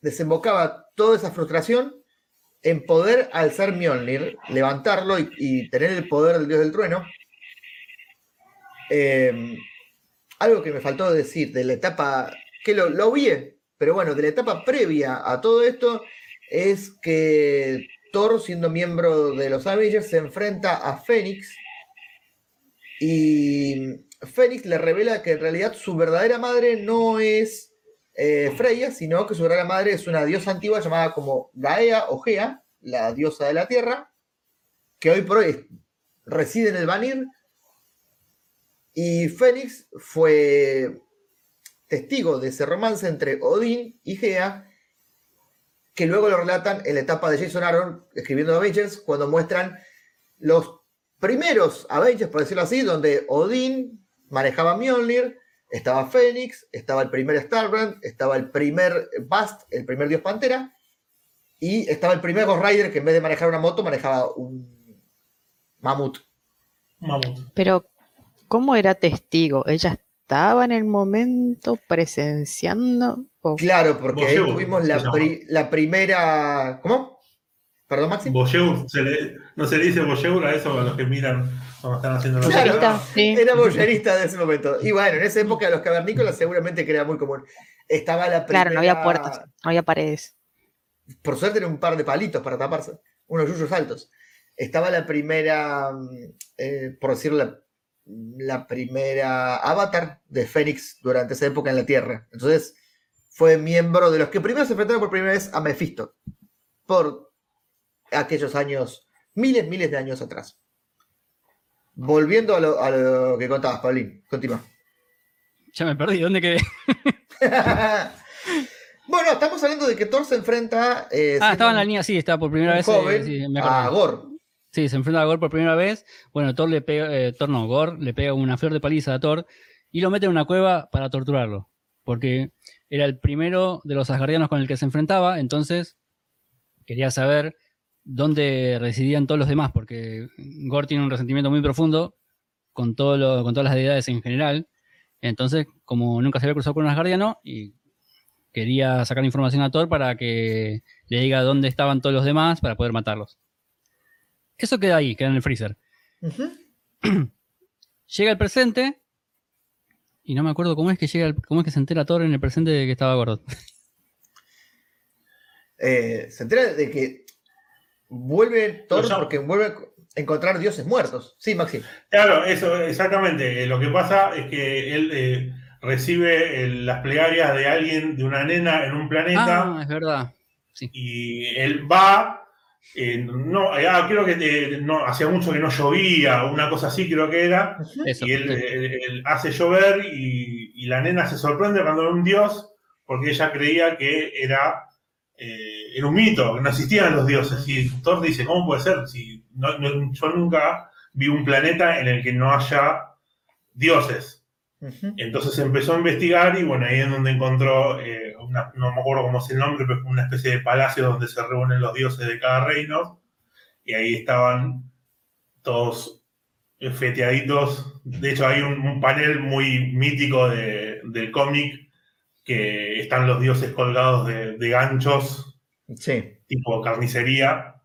desembocaba toda esa frustración en poder alzar Mjolnir, levantarlo y, tener el poder del dios del trueno. Eh, algo que me faltó decir de la etapa, que lo, lo pero bueno, de la etapa previa a todo esto, es que Thor, siendo miembro de los Avengers, se enfrenta a Fénix y Fénix le revela que en realidad su verdadera madre no es eh, Freya, sino que su verdadera madre es una diosa antigua llamada como Gaea o Gea, la diosa de la tierra, que hoy por hoy reside en el Vanir. Y Fénix fue testigo de ese romance entre Odín y Gea, que luego lo relatan en la etapa de Jason Aaron escribiendo Avengers, cuando muestran los primeros Avengers, por decirlo así, donde Odín manejaba Mjolnir, estaba Fénix, estaba el primer Starbrand, estaba el primer Bast, el primer dios Pantera, y estaba el primer Ghost Rider que en vez de manejar una moto manejaba un mamut. Mamut. Pero, ¿cómo era testigo? ¿Ella estaba en el momento presenciando? ¿O Claro, porque ahí Bolleur, tuvimos la, llama. pri- la primera... ¿Cómo? ¿Perdón, Maxi? Boyeur, se le- no se le dice Boyeur a eso a los que miran cuando están haciendo la Claro. Boyerista, sí. Era bollerista de ese momento. Y bueno, en esa época los cavernícolas seguramente que era muy común. Estaba la primera... Claro, no había puertas, no había paredes. Por suerte era un par de palitos para taparse, unos yuyos altos. Estaba la primera, mm, eh, por decirlo, la, la primera avatar de Fénix durante esa época en la Tierra. Entonces fue miembro de los que primero se enfrentaron por primera vez a Mephisto. Por aquellos años, miles, miles de años atrás. Volviendo a lo, a lo que contabas, Paulín. Continúa. Ya me perdí, ¿dónde quedé? bueno, estamos hablando de que Thor se enfrenta. eh, Ah, estaba en la línea, sí, estaba por primera vez. eh, sí, me a Gore. Sí, se enfrenta a Gore por primera vez. Bueno, Thor le pega, eh, Thor no, Gore le pega una flor de paliza a Thor y lo mete en una cueva para torturarlo. Porque era el primero de los asgardianos con el que se enfrentaba, entonces quería saber dónde residían todos los demás, porque Gore tiene un resentimiento muy profundo con, todo lo- con todas las deidades en general. Entonces, como nunca se había cruzado con un asgardiano, y quería sacar información a Thor para que le diga dónde estaban todos los demás para poder matarlos. Eso queda ahí, queda en el freezer. Llega el presente. Y no me acuerdo cómo es que llega, el- cómo es que se entera Thor en el presente de que estaba gordo. eh, se entera de que vuelve Thor Pues porque vuelve a encontrar dioses muertos. Sí, Maxi. Claro, eso, exactamente. Eh, Lo que pasa es que él eh, recibe eh, las plegarias de alguien, de una nena en un planeta, Ah, es verdad. y él va. eh, no, ah, creo que eh, no, hacía mucho que no llovía, una cosa así creo que era. Eso. Y él, sí. él- él hace llover y, y la nena se sorprende cuando ve un dios, porque ella creía que era, eh, era un mito, no existían los dioses. Y Thor dice, ¿cómo puede ser? Si no- no- yo nunca vi un planeta en el que no haya dioses. Entonces empezó a investigar y bueno, ahí es donde encontró, eh, una- no me acuerdo cómo es el nombre, pero una especie de palacio donde se reúnen los dioses de cada reino. Y ahí estaban todos feteaditos. De hecho, hay un, un panel muy mítico de- del cómic que están los dioses colgados de, de ganchos, Sí. tipo carnicería.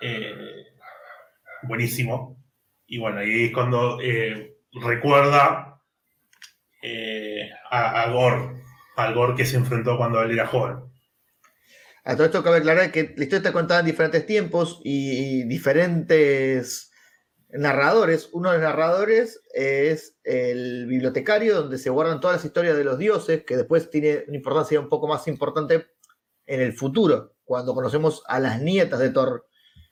Eh, buenísimo. Y bueno, ahí es cuando eh, recuerda eh, a, a Gore, al Gore que se enfrentó cuando él era joven. A todo esto cabe aclarar que la historia está contada en diferentes tiempos y, y diferentes narradores. Uno de los narradores es el bibliotecario, donde se guardan todas las historias de los dioses, que después tiene una importancia un poco más importante en el futuro, cuando conocemos a las nietas de Thor,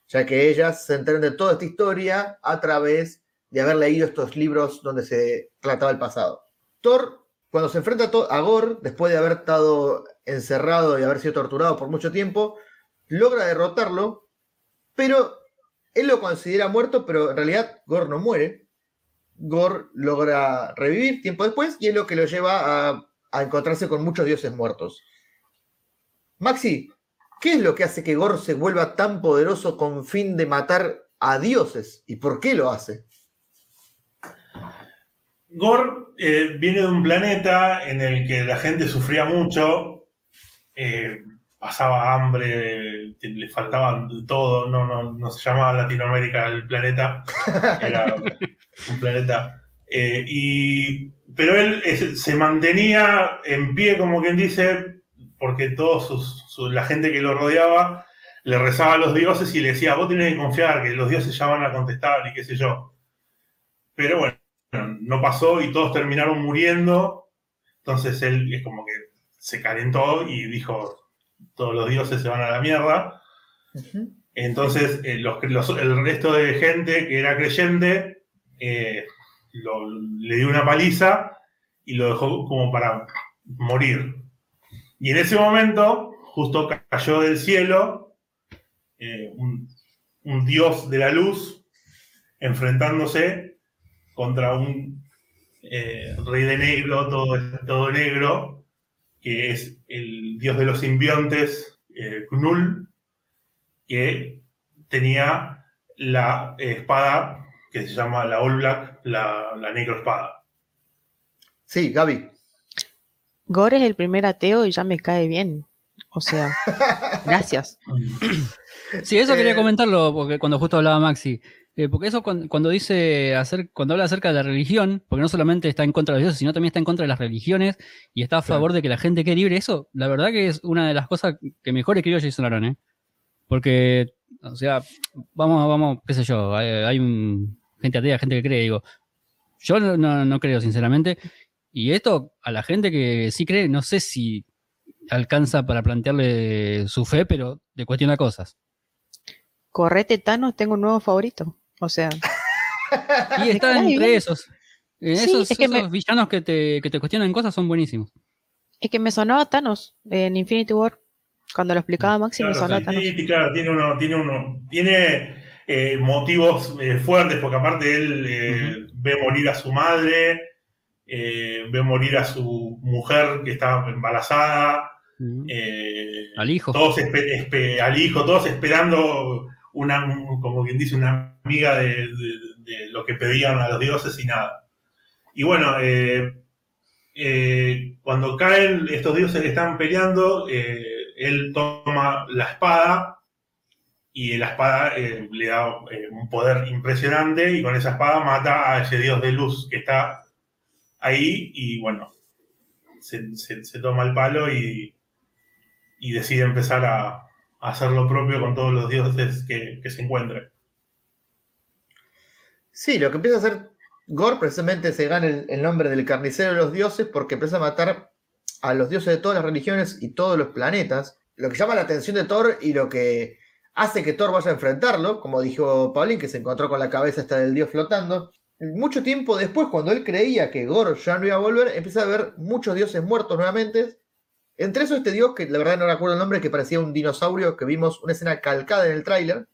ya que ellas se enteran de toda esta historia a través de haber leído estos libros donde se trataba el pasado. Thor, cuando se enfrenta a a Gore, después de haber estado encerrado y haber sido torturado por mucho tiempo, logra derrotarlo, pero él lo considera muerto, pero en realidad Gore no muere. Gore logra revivir tiempo después y es lo que lo lleva a, a encontrarse con muchos dioses muertos. Maxi, ¿qué es lo que hace que Gore se vuelva tan poderoso con fin de matar a dioses? ¿Y por qué lo hace? Gore eh, viene de un planeta en el que la gente sufría mucho, eh, pasaba hambre, le faltaba todo, no, no, no se llamaba Latinoamérica el planeta, era un planeta. eh, y, pero él se mantenía en pie, como quien dice, porque todos sus, su- la gente que lo rodeaba le rezaba a los dioses y le decía, vos tenés que confiar que los dioses ya van a contestar y qué sé yo. Pero bueno, no pasó y todos terminaron muriendo. Entonces él es como que se calentó y dijo, todos los dioses se van a la mierda. Entonces, eh, los- los- el resto de gente que era creyente eh, lo- le dio una paliza y lo dejó como para morir. Y en ese momento, justo cayó del cielo eh, un, dios de la luz enfrentándose contra un eh, rey de negro, todo, todo negro, que es el dios de los simbiontes, eh, Knull, que tenía la espada que se llama la All Black, la, la negro espada. Sí, Gaby. Gore es el primer ateo y ya me cae bien. O sea, gracias. Sí, eso quería Eh, comentarlo porque cuando justo hablaba Maxi. Eh, porque eso cuando, cuando dice hacer, cuando habla acerca de la religión, porque no solamente está en contra de los dioses, sino también está en contra de las religiones y está a favor de que la gente quede libre. Eso, la verdad que es una de las cosas que mejor escribió Jason Aaron, ¿eh? Porque, o sea, vamos, vamos, qué sé yo, hay, hay un- gente atea, gente que cree, digo. Yo no, no, no creo, sinceramente. Y esto, a la gente que sí cree, no sé si alcanza para plantearle su fe, pero de cuestión a cosas. Correte Thanos, tengo un nuevo favorito. O sea, Y está entre esos. Eh, Sí, esos es que me- esos villanos que te, que te cuestionan cosas son buenísimos. es que me sonaba Thanos en Infinity War. Cuando lo explicaba Maxi, me Claro, sonaba sí, Thanos. sí, claro, tiene uno, tiene uno, tiene eh, motivos eh, fuertes, porque aparte él eh, ve morir a su madre, eh, ve morir a su mujer que está embarazada, eh, Al hijo. todos espe- espe- al hijo, todos esperando una, un- como quien dice, una amiga de, de- de lo que pedían a los dioses y nada. Y bueno, eh, eh, cuando caen estos dioses que están peleando, eh, él toma la espada y la espada eh, le da eh, un poder impresionante y con esa espada mata a ese dios de luz que está ahí y bueno, se, toma el palo y, decide empezar a, hacer lo propio con todos los dioses que, que se encuentren. Sí, lo que empieza a hacer Gore precisamente se gana el, el nombre del carnicero de los dioses porque empieza a matar a los dioses de todas las religiones y todos los planetas. Lo que llama la atención de Thor y lo que hace que Thor vaya a enfrentarlo, como dijo Paulín, que se encontró con la cabeza esta del dios flotando. Mucho tiempo después, cuando él creía que Gore ya no iba a volver, empieza a ver muchos dioses muertos nuevamente. Entre esos este dios, que la verdad no recuerdo el nombre, que parecía un dinosaurio, que vimos una escena calcada en el tráiler,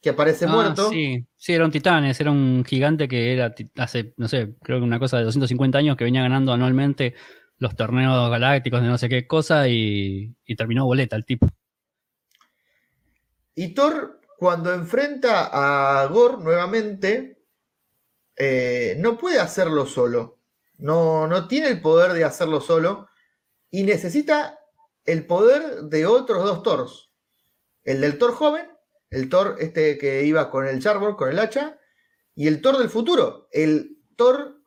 que aparece Ah, muerto. Sí, sí, era un titanes, era un gigante que era hace, no sé, creo que una cosa de 250 años que venía ganando anualmente los torneos galácticos de no sé qué cosa y, y terminó boleta el tipo. Y Thor, cuando enfrenta a Gore nuevamente, eh, no puede hacerlo solo. No, no tiene el poder de hacerlo solo. Y necesita el poder de otros dos Thors. El del Thor joven, el Thor este que iba con el Charbor, con el hacha, y el Thor del futuro, el Thor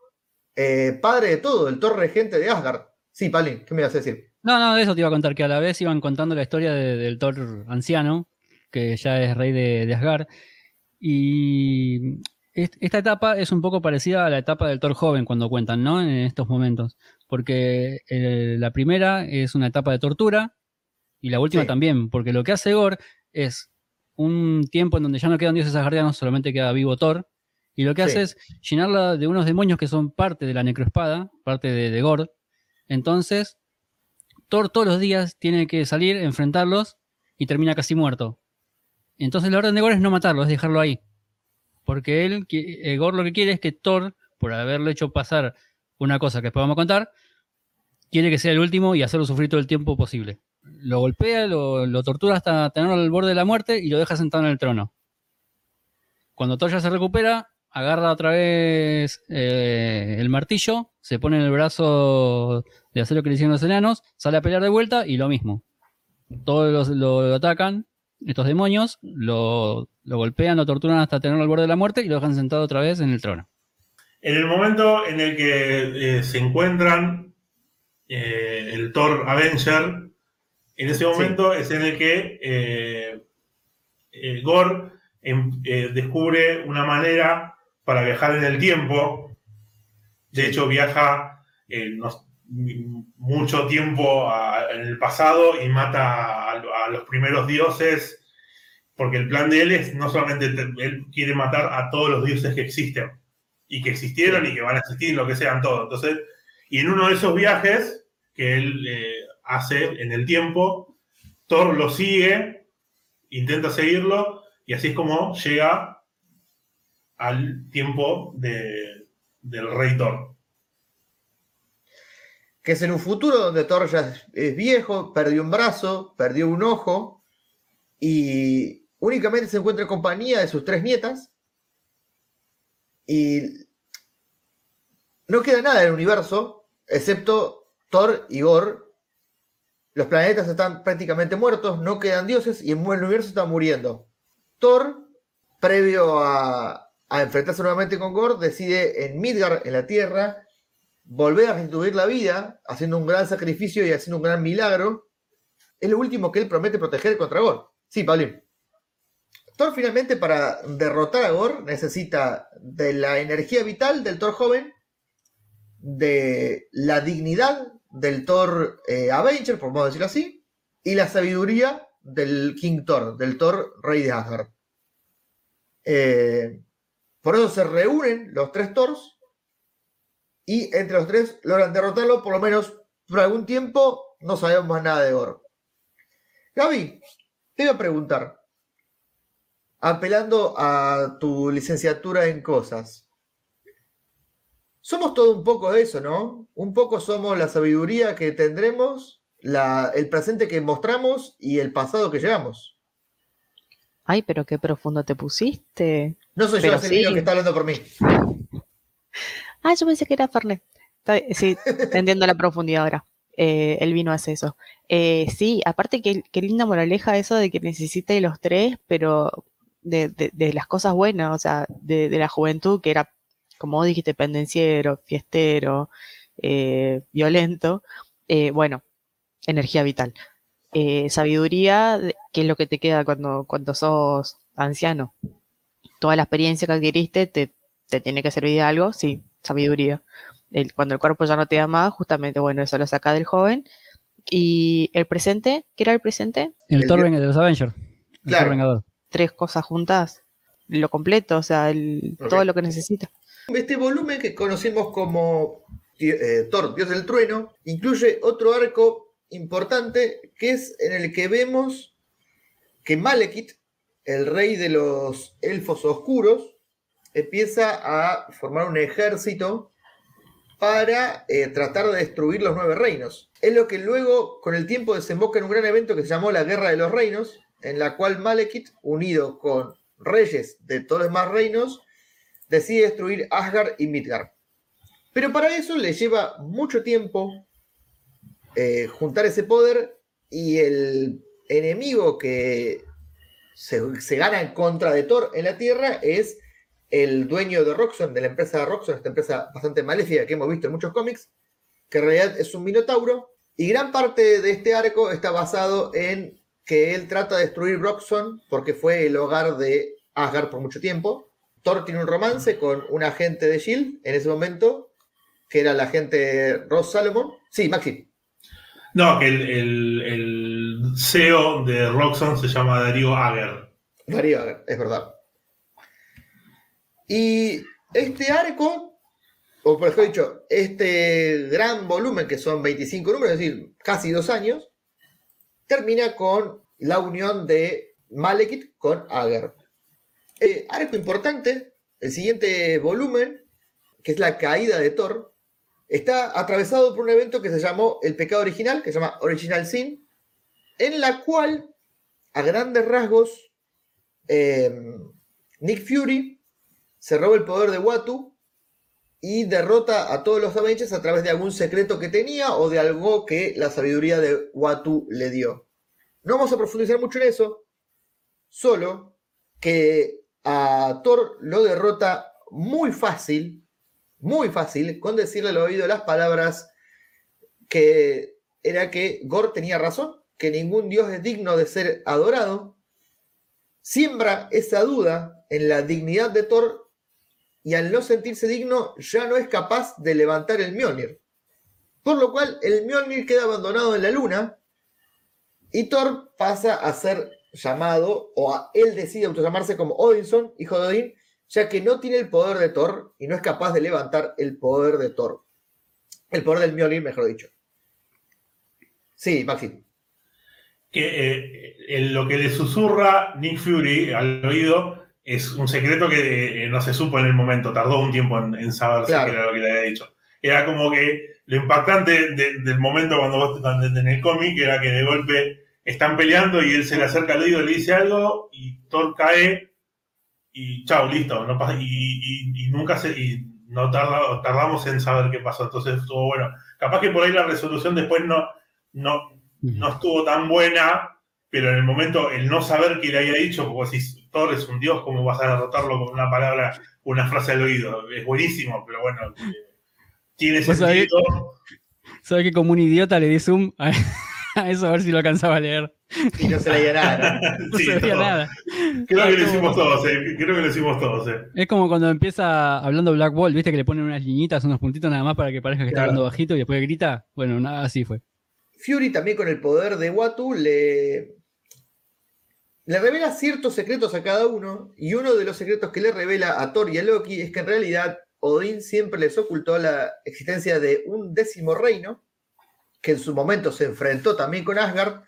eh, padre de todo, el Thor regente de Asgard. Sí, Palin, ¿qué me ibas a decir? No, no, de eso te iba a contar, que a la vez iban contando la historia de- del Thor anciano, que ya es rey de, Asgard. Y esta etapa es un poco parecida a la etapa del Thor joven cuando cuentan, ¿no? En estos momentos. Porque eh, la primera es una etapa de tortura y la última Sí. también, porque lo que hace Gore es un tiempo en donde ya no quedan dioses asgardianos, solamente queda vivo Thor. Y lo que Sí. hace es llenarla de unos demonios que son parte de la necroespada, parte de, de Gore. Entonces, Thor todos los días tiene que salir, enfrentarlos y termina casi muerto. Entonces la orden de Gore es no matarlo, es dejarlo ahí. Porque él, eh, Gore lo que quiere es que Thor, por haberle hecho pasar una cosa que después vamos a contar, quiere que sea el último y hacerlo sufrir todo el tiempo posible. Lo golpea, lo, lo tortura hasta tenerlo al borde de la muerte y lo deja sentado en el trono. Cuando Thor ya se recupera, agarra otra vez eh, el martillo, se pone en el brazo de hacer lo que le hicieron los enanos, sale a pelear de vuelta y lo mismo. Todos los- lo, lo atacan, estos demonios, lo, lo golpean, lo torturan hasta tenerlo al borde de la muerte y lo dejan sentado otra vez en el trono. En el momento en el que eh, se encuentran eh, el Thor Avenger, en ese momento es en el que eh, eh, Gore em- descubre una manera para viajar en el tiempo. De hecho, viaja, no, mucho tiempo en el pasado y mata a, los primeros dioses, porque el plan de él es no solamente, te- él quiere matar a todos los dioses que existen, y que existieron y que van a existir, lo que sean todos. Entonces, y en uno de esos viajes que él eh, hace en el tiempo, Thor lo sigue, intenta seguirlo, y así es como llega al tiempo de- del rey Thor. Que es en un futuro donde Thor ya es, viejo, perdió un brazo, perdió un ojo y únicamente se encuentra en compañía de sus tres nietas. Y no queda nada del universo excepto Thor y Gor. Los planetas están prácticamente muertos, no quedan dioses y el universo está muriendo. Thor, previo a, a enfrentarse nuevamente con Gor, decide en Midgard, en la Tierra, volver a restituir la vida, haciendo un gran sacrificio y haciendo un gran milagro. Es lo último que él promete proteger contra Gor. Sí, Paulín. Thor finalmente para derrotar a Gor necesita de la energía vital del Thor joven, de la dignidad del Thor eh, Avenger, por modo decirlo así, y la sabiduría del King Thor, del Thor rey de Asgard. Eh, por eso se reúnen los tres Thors y entre los tres logran derrotarlo, por lo menos por algún tiempo no sabemos más nada de Gor. Gaby, te iba a preguntar, apelando a tu licenciatura en cosas, somos todo un poco de eso, ¿no? Un poco somos la sabiduría que tendremos, la- el presente que mostramos y el pasado que llevamos. Ay, pero qué profundo te pusiste. No soy yo Pero ese niño sí. que está hablando por mí. Ah, yo pensé que era Fernet. Sí, te entiendo la profundidad ahora. Eh, el vino hace eso. Eh, sí, aparte que qué linda moraleja eso de que necesite los tres, pero de, las cosas buenas, o sea, de, la juventud que era, como dijiste, pendenciero, fiestero, eh, violento. Eh, bueno, energía vital. Sabiduría, que es lo que te queda cuando, cuando sos anciano. Toda la experiencia que adquiriste te, te tiene que servir de algo, sí, sabiduría. El- cuando el cuerpo ya no te da más, justamente, bueno, eso lo saca del joven. Y el presente, ¿qué era el presente? El El Thor de- los Avengers. El Claro. Thor Vengador. Tres cosas juntas, lo completo, o sea, el- todo lo que necesita. Este volumen que conocemos como eh, Thor, Dios del Trueno, incluye otro arco importante que es en el que vemos que Malekith, el rey de los elfos oscuros, empieza a formar un ejército para eh, tratar de destruir los nueve reinos. Es lo que luego, con el tiempo, desemboca en un gran evento que se llamó la Guerra de los Reinos, en la cual Malekith, unido con reyes de todos los demás reinos, decide destruir Asgard y Midgard. Pero para eso le lleva mucho tiempo eh, juntar ese poder y el enemigo que se, se gana en contra de Thor en la Tierra es el dueño de Roxxon, de la empresa Roxxon, esta empresa bastante maléfica que hemos visto en muchos cómics, que en realidad es un minotauro, y gran parte de este arco está basado en que él trata de destruir Roxxon porque fue el hogar de Asgard por mucho tiempo. Thor tiene un romance con un agente de S.H.I.E.L.D. en ese momento, que era la agente Ross Salomon. Sí, Maxi. No, que el, el- el CEO de Roxxon se llama Darío Ager. Darío Ager, es verdad. Y este arco, o por mejor dicho, este gran volumen, que son 25 números, es decir, casi dos años, termina con la unión de Malekith con Ager. Eh, arco importante, el siguiente volumen, que es la caída de Thor, está atravesado por un evento que se llamó El Pecado Original, que se llama Original Sin, en la cual, a grandes rasgos, eh, Nick Fury se roba el poder de Watu y derrota a todos los Avengers a través de algún secreto que tenía o de algo que la sabiduría de Watu le dio. No vamos a profundizar mucho en eso, solo que a Thor lo derrota muy fácil, muy fácil, con decirle al oído las palabras que era que Gore tenía razón, que ningún dios es digno de ser adorado, siembra esa duda en la dignidad de Thor y al no sentirse digno ya no es capaz de levantar el Mjolnir. Por lo cual, el Mjolnir queda abandonado en la luna y Thor pasa a ser llamado, o a, él decide autollamarse como Odinson, hijo de Odín, ya que no tiene el poder de Thor y no es capaz de levantar el poder de Thor. El poder del Mjolnir, mejor dicho. Sí, Maxi. que eh, en lo que le susurra Nick Fury al oído es un secreto que eh, no se supo en el momento, tardó un tiempo en, en saberse Claro. era lo que le había dicho. Era como que lo impactante de- del momento cuando vos en el cómic era que de golpe están peleando y él se le acerca al oído, le dice algo y Thor cae y chao, listo, no pasa, y, y- y nunca se, y no tarda- tardamos en saber qué pasó, entonces estuvo bueno. Capaz que por ahí la resolución después no, no, no estuvo tan buena, pero en el momento el no saber qué le había dicho, porque si Thor es un dios, ¿cómo vas a derrotarlo con una palabra, una frase al oído? Es buenísimo, pero bueno, eh, tiene sabés- sentido. ¿Sabes que como un idiota le di zoom a, eso a ver si lo alcanzaba a leer? Y no se leía nada. ¿no? No Sí, se veía todo. nada. Creo que hicimos todos, eh, creo que lo hicimos todos. eh. Es como cuando empieza hablando Black Ball, viste que le ponen unas liñitas, unos puntitos nada más para que parezca que está hablando bajito y después grita. Bueno, nada, así fue. Fury también con el poder de Watu le, le revela ciertos secretos a cada uno y uno de los secretos que le revela a Thor y a Loki es que en realidad Odín siempre les ocultó la existencia de un décimo reino que en su momento se enfrentó también con Asgard,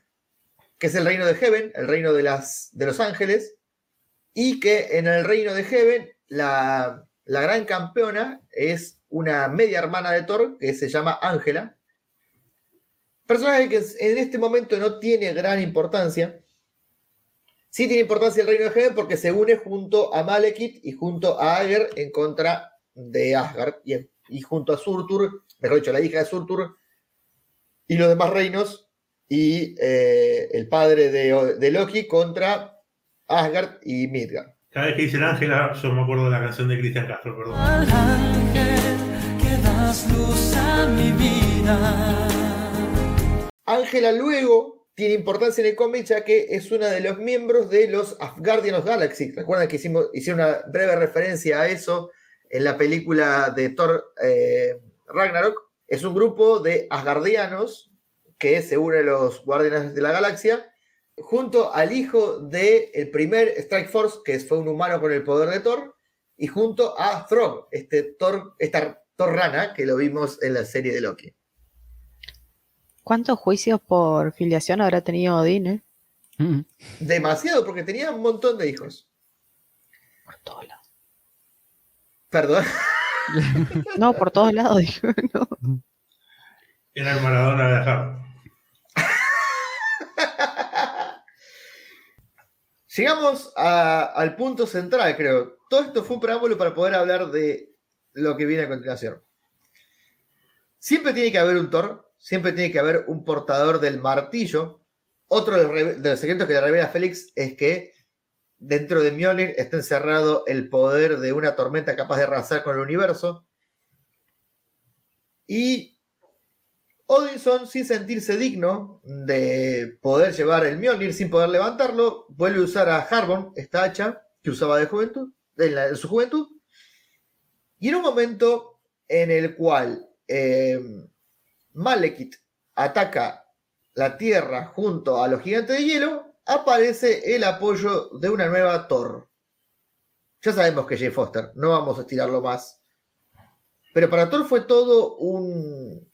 que es el reino de Heaven, el reino de, las, de los ángeles, y que en el reino de Heaven la, la gran campeona es una media hermana de Thor que se llama Ángela, Personaje que en este momento no tiene gran importancia. Sí tiene importancia el reino de Heaven porque se une junto a Malekith y junto a Ager en contra de Asgard y, y junto a Surtur, mejor dicho, la hija de Surtur y los demás reinos y eh, el padre de, de Loki contra Asgard y Midgard. Cada vez que dicen Ángela, yo me acuerdo de la canción de Cristian Castro, perdón. Al ángel que das luz a mi vida. Ángela luego tiene importancia en el cómic ya que es una de los miembros de los Asgardian of Galaxy. Recuerdan que hicimos, hicieron una breve referencia a eso en la película de Thor eh, Ragnarok. Es un grupo de Asgardianos que se une a los Guardianes de la Galaxia junto al hijo del el primer Strike Force, que fue un humano con el poder de Thor, y junto a Throg, este Thor, esta Thor rana que lo vimos en la serie de Loki. ¿Cuántos juicios por filiación habrá tenido Odín, eh? Mm. Demasiado, porque tenía un montón de hijos. Por todos lados. Perdón. No, por todos lados, dijo. no. Era el Maradona de Asgard. Llegamos a- al punto central, creo. Todo esto fue un preámbulo para poder hablar de lo que viene a continuación. Siempre tiene que haber un Thor, siempre tiene que haber un portador del martillo. Otro de los, secretos que le revela Félix es que dentro de Mjolnir está encerrado el poder de una tormenta capaz de arrasar con el universo. Y Odinson, sin sentirse digno de poder llevar el Mjolnir sin poder levantarlo, vuelve a usar a Harbon, esta hacha que usaba de juventud, en su juventud. Y en un momento en el cual eh, Malekith ataca la Tierra junto a los gigantes de hielo, aparece el apoyo de una nueva Thor. Ya sabemos que Jane Foster, no vamos a estirarlo más. Pero para Thor fue todo un,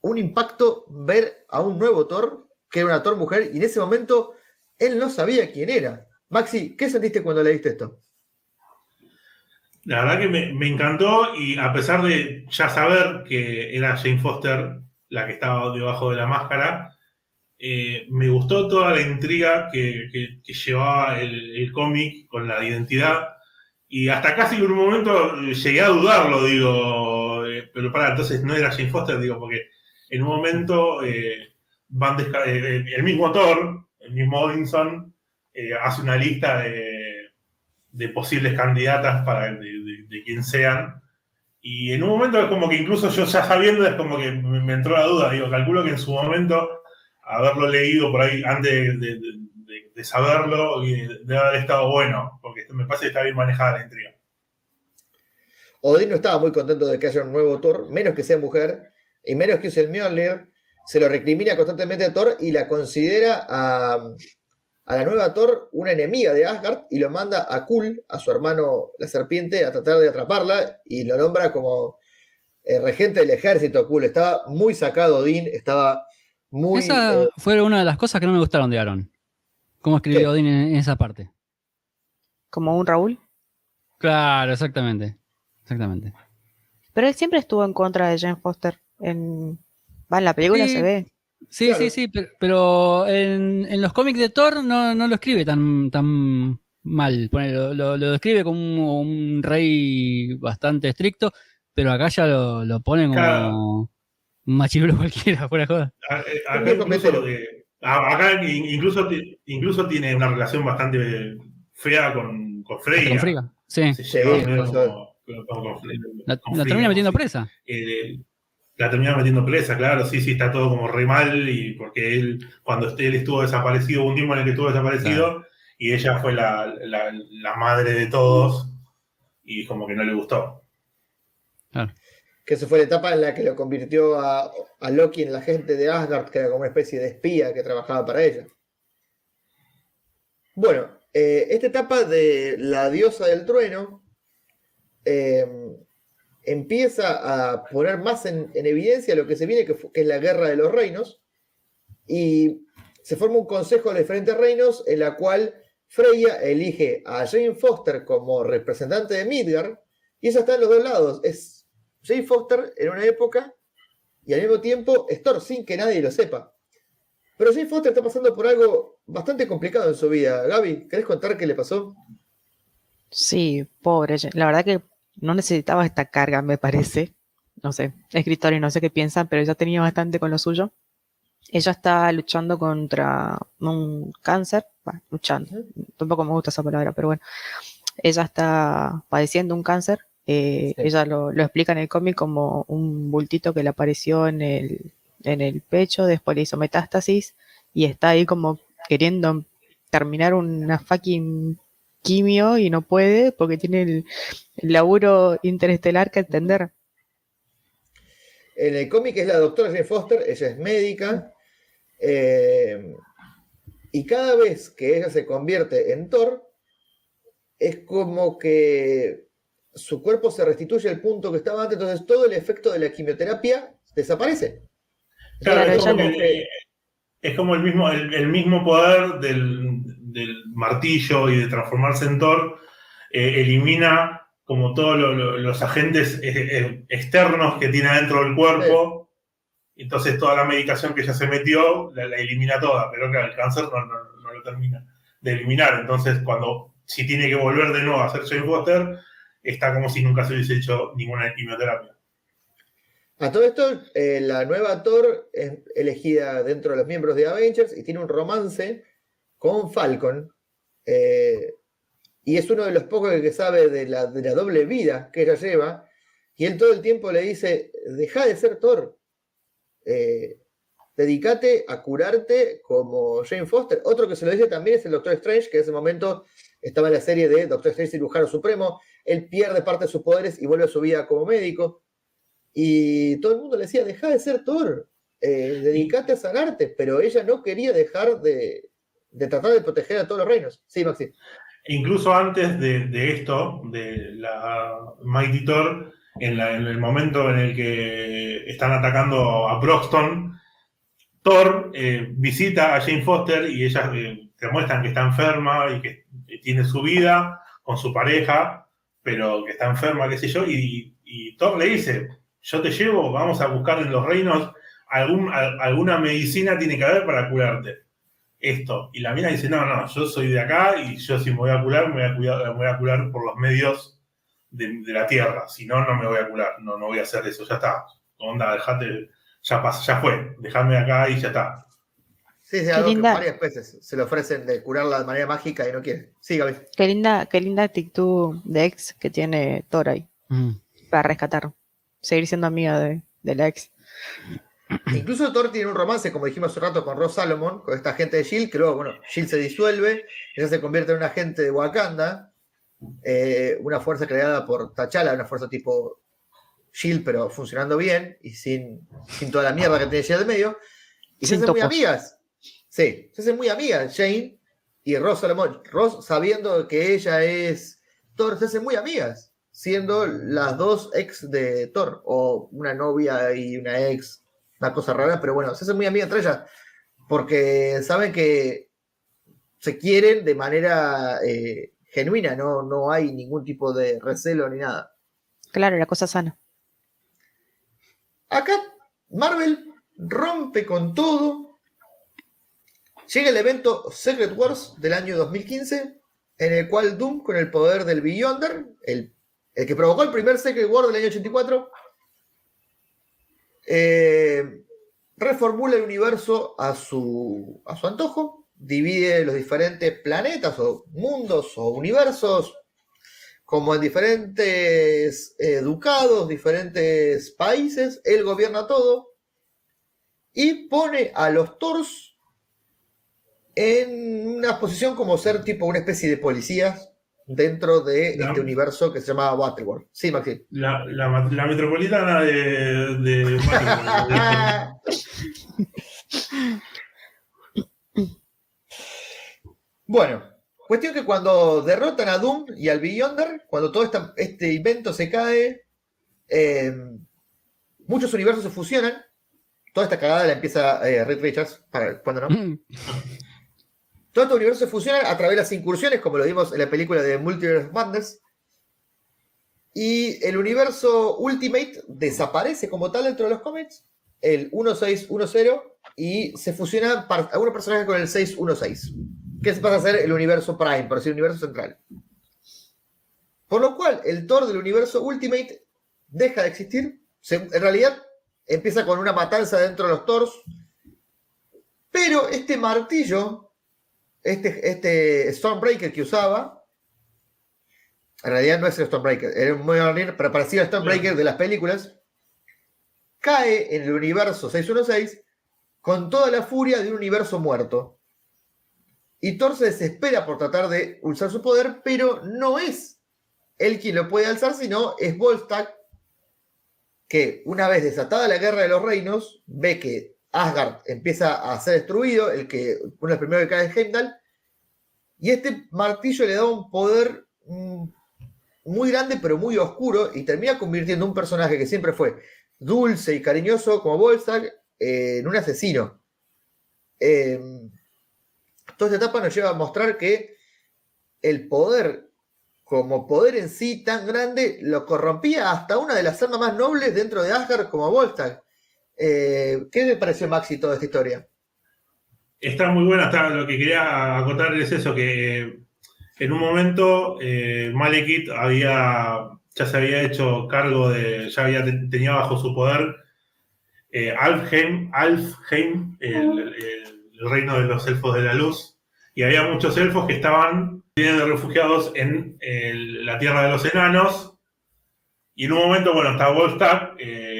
un impacto ver a un nuevo Thor, que era una Thor mujer, y en ese momento él no sabía quién era. Maxi, ¿qué sentiste cuando leíste esto? La verdad que me, encantó y a pesar de ya saber que era Jane Foster la que estaba debajo de la máscara, eh, me gustó toda la intriga que, que- llevaba el, el cómic con la identidad. Y hasta casi en un momento eh, llegué a dudarlo, digo, eh, pero para, entonces no era Jane Foster, digo, porque en un momento eh, van desca- eh, el mismo Thor, el mismo Odinson, eh, hace una lista de, de posibles candidatas para de, de- quien sean. Y en un momento es como que incluso yo ya sabiendo es como que me, entró la duda. Digo, calculo que en su momento, haberlo leído por ahí antes de, saberlo, y debe haber estado bueno, porque me parece que está bien manejada la intriga. Odín no estaba muy contento de que haya un nuevo Thor, menos que sea mujer, y menos que use el Mjolnir, se lo recrimina constantemente a Thor y la considera a, a la nueva Thor una enemiga de Asgard y lo manda a Kul, a su hermano la serpiente, a tratar de atraparla y lo nombra como eh, regente del ejército Kul. Estaba muy sacado Odín, estaba muy... Esa eh, fue una de las cosas que no me gustaron de Aaron. Cómo escribió. Odín en, en esa parte. Como un Raúl. Claro, exactamente. Exactamente. Pero él siempre estuvo en contra de Jane Foster. En, va, en la película Sí. se ve. Sí, Claro. sí, sí, pero, pero en, en los cómics de Thor no, no lo escribe tan, tan mal. Lo, lo- lo describe como un rey bastante estricto, pero acá ya lo, lo ponen como Claro. un machirulo cualquiera, fuera de joda. A- Acá incluso, eh, acá incluso, ti- incluso tiene una relación bastante fea con, con Freya. con Frigga. Sí. Se Sí, lleva sí, medio sí. como- como- como con- La, termina metiendo presa. Eh, la termina metiendo presa, claro, sí, sí, está todo como re mal, y porque él, cuando él estuvo desaparecido, hubo un tiempo en el que estuvo desaparecido, y ella fue la, la- la madre de todos, y como que no le gustó. que esa fue la etapa en la que lo convirtió a, a Loki en la gente de Asgard, que era como una especie de espía que trabajaba para ella. Bueno, eh, esta etapa de la diosa del trueno eh, empieza a poner más en, en evidencia lo que se viene, que, es la guerra de los reinos, y se forma un consejo de diferentes reinos en la cual Freya elige a Jane Foster como representante de Midgard, y ella está en los dos lados. Es Jane Foster en una época y al mismo tiempo Thor sin que nadie lo sepa. Pero Jane Foster está pasando por algo bastante complicado en su vida. Gaby, ¿querés contar qué le pasó? Sí, pobre. La verdad que no necesitaba esta carga, me parece. No sé, escritores no sé qué piensan, pero ella tenía bastante con lo suyo. Ella está luchando contra un cáncer, bueno, luchando, tampoco me gusta esa palabra, pero bueno, ella está padeciendo un cáncer. eh, Sí. Ella lo, lo explica en el cómic como un bultito que le apareció en el, en el pecho, después le hizo metástasis y está ahí como queriendo terminar una fucking quimio y no puede porque tiene el, el laburo interestelar que atender. En el cómic es la doctora Jane Foster, ella es médica, eh, y cada vez que ella se convierte en Thor, es como que su cuerpo se restituye al punto que estaba antes, entonces todo el efecto de la quimioterapia desaparece. Claro, es, como que- es como el mismo, el, el mismo poder del, del martillo y de transformarse en Thor, eh, elimina como todos lo- lo- los agentes eh, eh, externos que tiene dentro del cuerpo. Entonces toda la medicación que ella se metió la, la elimina toda, pero claro, el cáncer no, no- no lo termina de eliminar. Entonces cuando si tiene que volver de nuevo a hacer Jane Foster, está como si nunca se hubiese hecho ninguna quimioterapia. A todo esto, eh, la nueva Thor es elegida dentro de los miembros de Avengers y tiene un romance con Falcon. eh, y es uno de los pocos que sabe de la, de la doble vida que ella lleva. Y él todo el tiempo le dice, deja de ser Thor. eh, dedícate a curarte como Jane Foster. Otro que se lo dice también es el Doctor Strange, que en ese momento estaba en la serie de Doctor Strange Cirujano Supremo. Él pierde parte de sus poderes y vuelve a su vida como médico. Y todo el mundo le decía, deja de ser Thor, eh, dedicate a sanarte, pero ella no quería dejar de, de tratar de proteger a todos los reinos. Sí, Maxi. Incluso antes de, esto, de la Mighty Thor, en, el momento en el que están atacando a Broxton, Thor eh, visita a Jane Foster y ellas eh, te muestran que está enferma y que tiene su vida con su pareja, pero que está enferma, qué sé yo, y, Thor le dice, yo te llevo, vamos a buscar en los reinos alguna medicina tiene que haber para curarte esto. Y la mina dice, no, no, yo soy de acá y yo si me voy a curar, me voy a, cuidar- me voy a curar por los medios de, de la tierra. Si no, no me voy a curar. No, no voy a hacer eso. Ya está. Onda, dejate, ya pasó, ya fue. Dejame acá y ya está. Sí, sí, Qué algo que linda. varias veces se le ofrecen de curarla de manera mágica y no quiere. Sí, Gaby. Qué linda, qué linda actitud de ex que tiene Thor ahí Mm. para rescatar. Seguir siendo amiga de, de la ex. Incluso Thor tiene un romance, como dijimos hace rato, con Ross Salomon, con esta gente de Shield, que luego, bueno, Shield se disuelve, ella se convierte en un agente de Wakanda, eh, una fuerza creada por T'Challa, una fuerza tipo Shield, pero funcionando bien y sin, sin toda la mierda que tiene Shield de medio. Y se hacen muy amigas. Sí, se hacen muy amigas, Jane y Ross Solomon. Ross, sabiendo que ella es Thor, se hacen muy amigas, siendo las dos ex de Thor, o una novia y una ex, una cosa rara, pero bueno, se hacen muy amigas entre ellas, porque saben que se quieren de manera eh, genuina, no, no hay ningún tipo de recelo ni nada. Claro, la cosa sana. Acá Marvel rompe con todo. Llega el evento Secret Wars del año 2015, en el cual Doom, con el poder del Beyonder, el, el que provocó el primer Secret War del año 84, eh, reformula el universo a su, a su antojo, divide los diferentes planetas o mundos o universos como en diferentes eh, ducados, diferentes países, él gobierna todo y pone a los Thors en una posición como ser tipo una especie de policías dentro de este universo que se llama Battleworld. Sí, Maxi. La, la, metropolitana de. de bueno, cuestión que cuando derrotan a Doom y al Beyonder, cuando todo esta- este invento se cae, eh, muchos universos se fusionan. Toda esta cagada la empieza eh, Reed Richards, para, cuando no. Todos estos universos fusionan a través de las incursiones, como lo vimos en la película de Multiverse Madness. Y el universo Ultimate desaparece como tal dentro de los cómics, el 1610, y se fusionan algunos personajes con el 616, que pasa a ser el universo Prime, por decir, el universo central. Por lo cual, el Thor del universo Ultimate deja de existir. En realidad, empieza con una matanza dentro de los Thors. Pero este martillo este, este Stormbreaker que usaba, en realidad no es el Stormbreaker, era un Mjolnir, pero parecido al Stormbreaker de las películas, cae en el universo 616 con toda la furia de un universo muerto. Y Thor se desespera por tratar de usar su poder, pero no es él quien lo puede alzar, sino es Volstagg, que una vez desatada la guerra de los reinos, ve que Asgard empieza a ser destruido, el que uno de los primeros que cae es Heimdall, y este martillo le da un poder mm, muy grande pero muy oscuro y termina convirtiendo un personaje que siempre fue dulce y cariñoso como Volstagg eh, en un asesino. Eh, toda esta etapa nos lleva a mostrar que el poder como poder en sí tan grande lo corrompía hasta una de las armas más nobles dentro de Asgard como Volstagg. Eh, ¿Qué te pareció Maxi toda esta historia? Está muy buena. Está, lo que quería acotar es eso: que en un momento eh, Malekith había, ya se había hecho cargo de, ya había, tenía bajo su poder eh, Alfheim, Alfheim el, el- el reino de los elfos de la luz, y había muchos elfos que estaban vienen de refugiados en el- la tierra de los enanos. Y en un momento, bueno, está Volstagg, eh,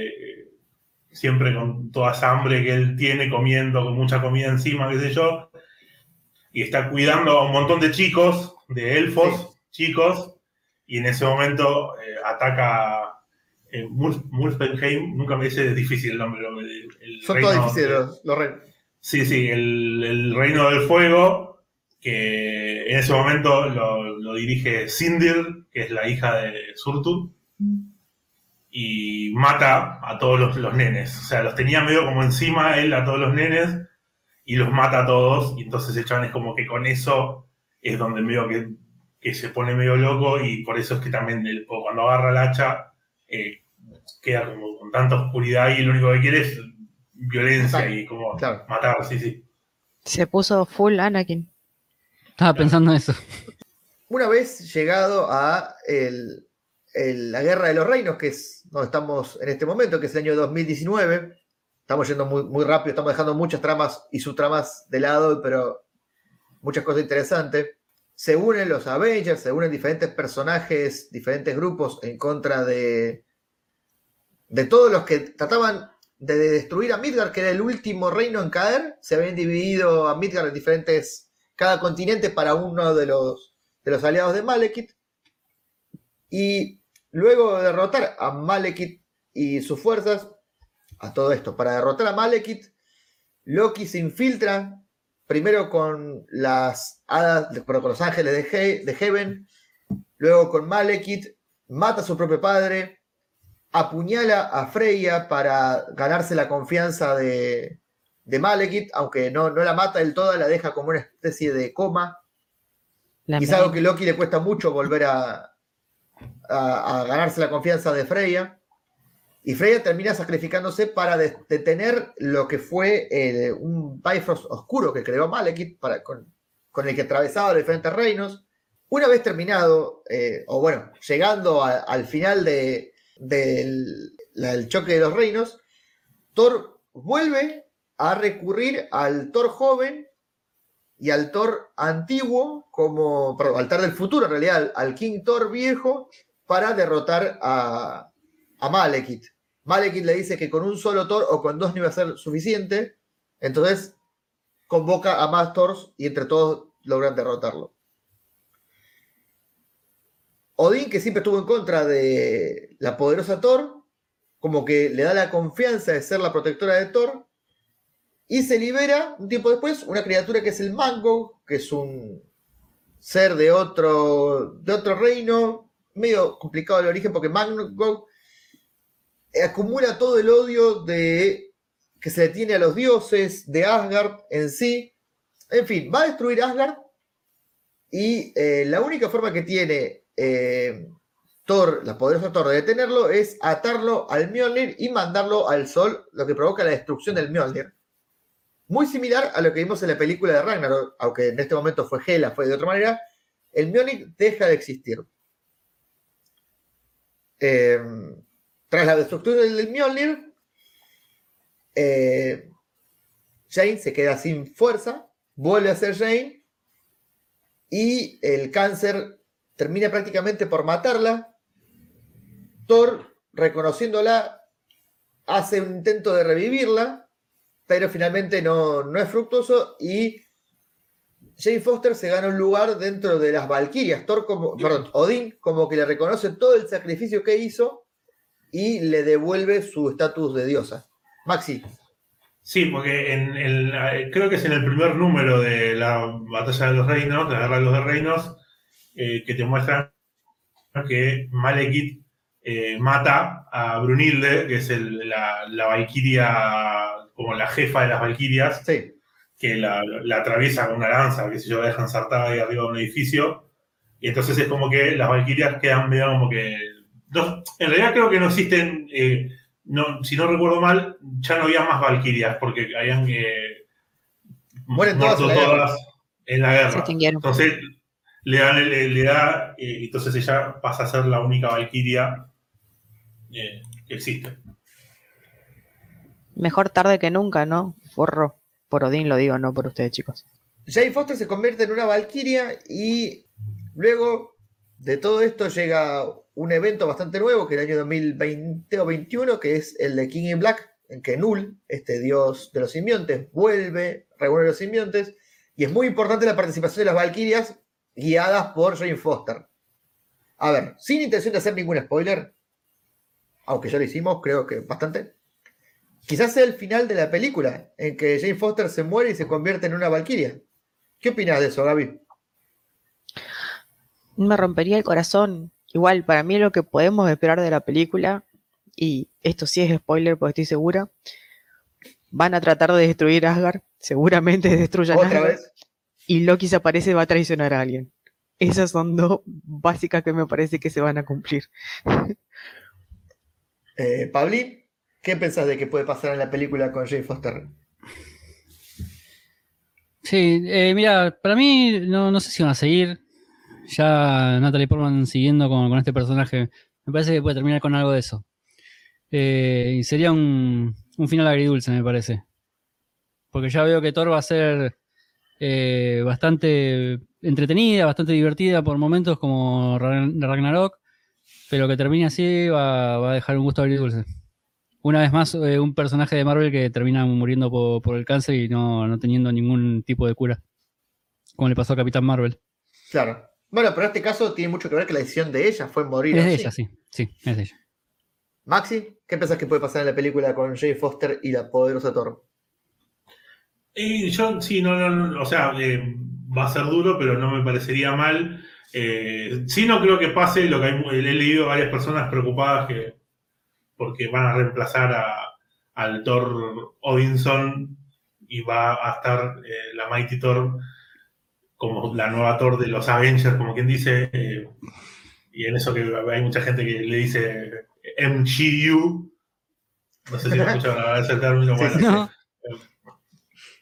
siempre con toda esa hambre que él tiene, comiendo, con mucha comida encima, qué sé yo, y está cuidando a un montón de chicos, de elfos, chicos, y en ese momento eh, ataca eh, Mul- Muspelheim, nunca me dice difícil el nombre. el- el Son todos reino difíciles de- los, los reinos. Sí, sí, el, el Reino del Fuego, que en ese momento lo, lo dirige Sindir, que es la hija de Surtur, y mata a todos los, los nenes. O sea, los tenía medio como encima él a todos los nenes y los mata a todos. Y entonces el chabón es como que con eso es donde medio que, que se pone medio loco y por eso es que también él, cuando agarra el hacha eh, queda como con tanta oscuridad y lo único que quiere es violencia y como Claro. matar, sí, sí. Se puso full Anakin. Estaba pensando eso. Una vez llegado a el- el- la Guerra de los Reinos, que es donde estamos en este momento, que es el año 2019, estamos yendo muy, muy rápido, estamos dejando muchas tramas y subtramas de lado, pero muchas cosas interesantes. Se unen los Avengers, se unen diferentes personajes, diferentes grupos en contra de, de todos los que trataban de destruir a Midgard, que era el último reino en caer. Se habían dividido a Midgard en diferentes, cada continente para uno de los, de los aliados de Malekith. Y luego de derrotar a Malekith y sus fuerzas, a todo esto, para derrotar a Malekith, Loki se infiltra primero con las hadas, con los ángeles de, He- de Heaven, luego con Malekith, mata a su propio padre, apuñala a Freya para ganarse la confianza de, de Malekith, aunque no, no la mata del todo, la deja como una especie de coma. La Quizá algo que Loki le cuesta mucho volver a, a- ganarse la confianza de Freya. Y Freya termina sacrificándose para de- detener lo que fue eh, un Bifrost oscuro que creó Malekith para, con, el que atravesaba los diferentes reinos. Una vez terminado, eh, o bueno, llegando al final de- del choque de los reinos, Thor vuelve a recurrir al Thor joven y al Thor antiguo, como, al Thor del futuro, en realidad, al, al King Thor viejo, para derrotar a, a Malekith. Malekith le dice que con un solo Thor o con dos no iba a ser suficiente, entonces convoca a más Thors y entre todos logran derrotarlo. Odín, que siempre estuvo en contra de la poderosa Thor, como que le da la confianza de ser la protectora de Thor, y se libera un tiempo después una criatura que es el Mango, que es un ser de otro, de otro reino, medio complicado el origen, porque Mango acumula todo el odio de, que se le tiene a los dioses, de Asgard en sí. En fin, va a destruir Asgard y eh, la única forma que tiene eh, Thor, la poderosa Thor, de detenerlo es atarlo al Mjolnir y mandarlo al sol, lo que provoca la destrucción del Mjolnir. Muy similar a lo que vimos en la película de Ragnarok, aunque en este momento fue Hela, fue de otra manera, el Mjolnir deja de existir. Eh, tras la destrucción del Mjolnir, eh, Jane se queda sin fuerza, vuelve a ser Jane y el cáncer termina prácticamente por matarla. Thor, reconociéndola, hace un intento de revivirla, pero finalmente no, no es fructuoso y Jane Foster se gana un lugar dentro de las Valquirias. Thor como, perdón, Odín como que le reconoce todo el sacrificio que hizo y le devuelve su estatus de diosa. Maxi, Sí, porque en el, creo que es en el primer número de la Batalla de los Reinos, de la Guerra de los Reinos, eh, que te muestran que Malekith eh, mata a Brunilde, que es el- la, la Valquiria, como la jefa de las Valquirias, sí, que la, la atraviesa con una lanza, que sé yo, la dejan ensartada ahí arriba de un edificio. Y entonces es como que las Valquirias quedan medio como que. no- en realidad creo que no existen. eh, no, si no recuerdo mal, ya no había más Valquirias, porque habían eh, Mueren todas muerto en la guerra. todas en la Se guerra. Entonces le da, le, le da eh, entonces ella pasa a ser la única Valquiria eh, que existe. Mejor tarde que nunca, ¿no? Forro. Por Odín lo digo, no por ustedes, chicos. Jane Foster se convierte en una Valquiria y luego de todo esto llega un evento bastante nuevo, que es el año 2020 o 21, que es el de King in Black, en que Null, este dios de los simbiontes, vuelve, reúne a los simbiontes, y es muy importante la participación de las Valquirias guiadas por Jane Foster. A ver, sin intención de hacer ningún spoiler, aunque ya lo hicimos, creo que bastante. Quizás sea el final de la película, en que Jane Foster se muere y se convierte en una Valquiria. ¿Qué opinas de eso, Gaby? Me rompería el corazón. Igual, para mí lo que podemos esperar de la película, y esto sí es spoiler porque estoy segura, van a tratar de destruir Asgard, seguramente destruyan Otra Asgard, vez. y Loki se aparece y va a traicionar a alguien. Esas son dos básicas que me parece que se van a cumplir. Eh, Pablín, ¿qué pensás de que puede pasar en la película con Jane Foster? Sí, eh, mira, para mí no, sé si van a seguir. Ya Natalie Portman siguiendo con, este personaje, me parece que puede terminar con algo de eso. Eh, y sería un, final agridulce, me parece. Porque ya veo que Thor va a ser eh, bastante entretenida, bastante divertida por momentos como Ragn- Ragnarok, pero que termine así va, va a dejar un gusto agridulce. Una vez más, eh, un personaje de Marvel que termina muriendo po- por, el cáncer y no, no teniendo ningún tipo de cura. Como le pasó a Capitán Marvel. Claro. Bueno, pero en este caso tiene mucho que ver que la decisión de ella fue morir. Es de así. ella, sí. Sí, es de ella. Maxi, ¿qué pensás que puede pasar en la película con Jane Foster y la poderosa Thor? Y yo, sí, no, no, no, o sea, eh, va a ser duro, pero no me parecería mal. Eh, sí, no creo que pase lo que hay, he leído varias personas preocupadas que porque van a reemplazar a, al Thor Odinson y va a estar eh, la Mighty Thor como la nueva Thor de los Avengers, como quien dice, eh, y en eso que hay mucha gente que le dice MGU, no sé si lo escucharon de ese término, bueno, No,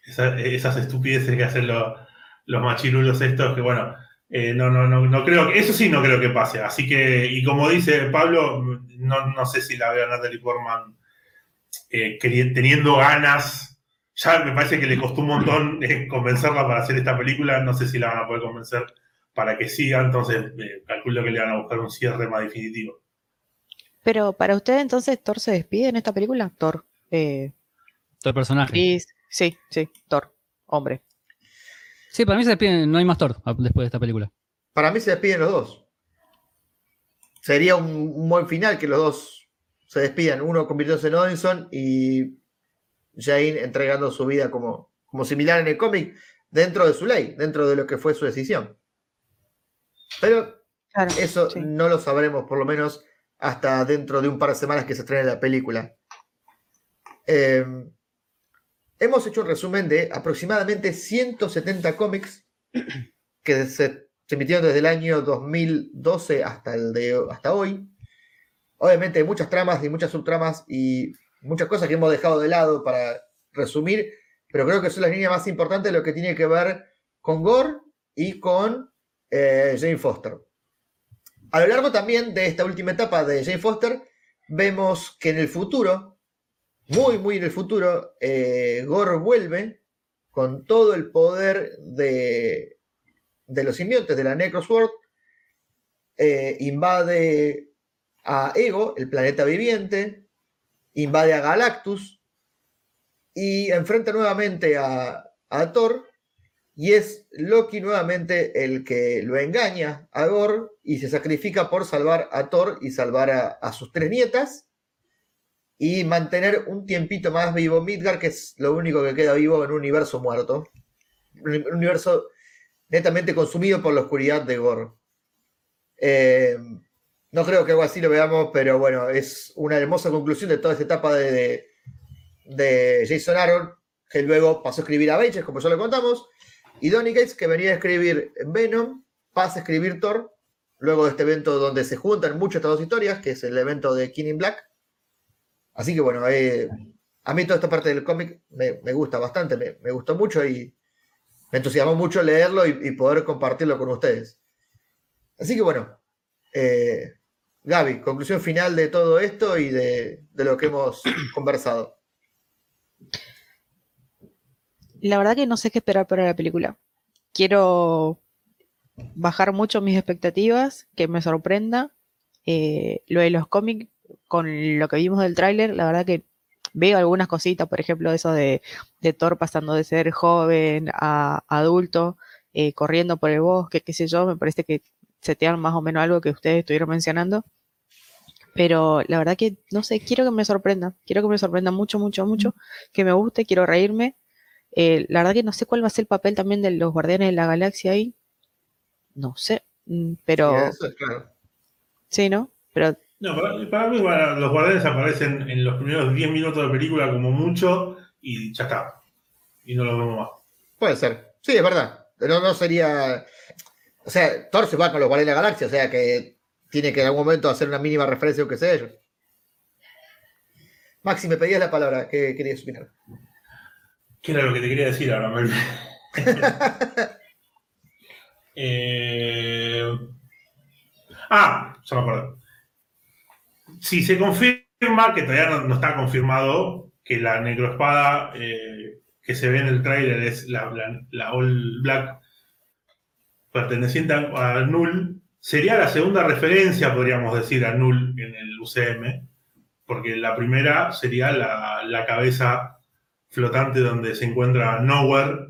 esas estupideces que hacen los, los machirulos estos, que bueno, eh, no, no, no, no creo que, eso sí no creo que pase. Así que, y como dice Pablo, no, no sé si la veo a Natalie Portman eh, teniendo ganas. Ya me parece que le costó un montón eh, convencerla para hacer esta película. No sé si la van a poder convencer para que siga. Entonces, eh, calculo que le van a buscar un cierre más definitivo. Pero para usted entonces Thor se despide en esta película. Thor. Eh, el personaje. Sí, sí, Thor. Hombre. Sí, para mí se despide, no hay más Thor después de esta película. Para mí se despiden los dos. Sería un, un buen final que los dos se despidan. Uno convirtiéndose en Odinson y Jane entregando su vida como, como similar en el cómic dentro de su ley, dentro de lo que fue su decisión. Pero Claro. eso sí. no lo sabremos por lo menos hasta dentro de un par de semanas que se estrene la película. Eh, hemos hecho un resumen de aproximadamente 170 cómics que se, se emitieron desde el año 2012 hasta, el de, hasta hoy. Obviamente muchas tramas y muchas subtramas y muchas cosas que hemos dejado de lado para resumir, pero creo que son las líneas más importantes de lo que tiene que ver con Gore y con eh, Jane Foster. A lo largo también de esta última etapa de Jane Foster, vemos que en el futuro, muy, muy en el futuro, eh, Gore vuelve con todo el poder de, de los simbiontes de la Necrosword, eh, invade a Ego, el planeta viviente, invade a Galactus y enfrenta nuevamente a, a Thor. Y es Loki nuevamente el que lo engaña a Gore y se sacrifica por salvar a Thor y salvar a, a sus tres nietas y mantener un tiempito más vivo Midgar, que es lo único que queda vivo en un universo muerto. Un un universo netamente consumido por la oscuridad de Gore. Eh, no creo que algo así lo veamos, pero bueno, es una hermosa conclusión de toda esta etapa de, de, Jason Aaron, que luego pasó a escribir Avengers, como ya lo contamos, y Donny Cates, que venía a escribir Venom, pasa a escribir Thor, luego de este evento donde se juntan muchas estas dos historias, que es el evento de King in Black. Así que bueno, eh, a mí toda esta parte del cómic me, gusta bastante, me, gustó mucho y me entusiasmó mucho leerlo y, poder compartirlo con ustedes. Así que bueno, eh, Gaby, conclusión final de todo esto y de, de lo que hemos conversado. La verdad que no sé qué esperar para la película. Quiero bajar mucho mis expectativas, que me sorprenda. Eh, lo de los cómics, con lo que vimos del tráiler, la verdad que veo algunas cositas, por ejemplo, eso de, de Thor pasando de ser joven a adulto, eh, corriendo por el bosque, qué sé yo, me parece que setean más o menos algo que ustedes estuvieron mencionando. Pero la verdad que, no sé, quiero que me sorprenda, quiero que me sorprenda mucho, mucho, mucho, que me guste, quiero reírme. Eh, la verdad que no sé cuál va a ser el papel también de los Guardianes de la Galaxia ahí. No sé, mm, pero Sí, eso es claro. sí, ¿no? Pero No, para, para mí los guardianes aparecen en los primeros 10 minutos de película como mucho y ya está. Y no los vemos más. Puede ser. Sí, es verdad. No, no sería. O sea, Thor se va con los Guardianes de la Galaxia, o sea que tiene que en algún momento hacer una mínima referencia, aunque sea ellos. Maxi, me pedías la palabra, ¿qué querías opinar? ¿Qué era lo que te quería decir ahora? Me olvidé. Eh, Ah, ya me acuerdo. Si se confirma, que todavía no, no está confirmado, que la necroespada eh, que se ve en el tráiler es la, la- la All Black perteneciente a, a Null, sería la segunda referencia, podríamos decir, a Null en el UCM, porque la primera sería la, la cabeza flotante donde se encuentra Nowhere,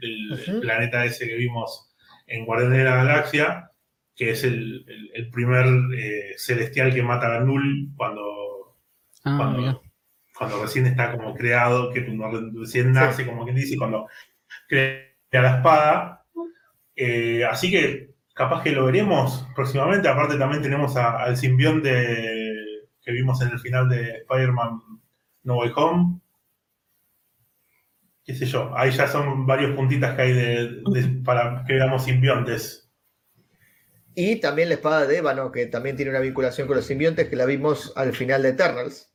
el, planeta ese que vimos en Guardianes de la Galaxia, que es el, el- el primer eh, celestial que mata a Null cuando, Ah, cuando, cuando recién está como creado, que recién nace, como quien dice, cuando crea la espada. Eh, así que capaz que lo veremos próximamente. Aparte también tenemos a- al simbionte que vimos en el final de Spider-Man No Way Home. Qué sé yo, ahí ya son varios puntitas que hay de, de- para que veamos simbiontes. Y también la espada de Ébano, que también tiene una vinculación con los simbiontes, que la vimos al final de Eternals,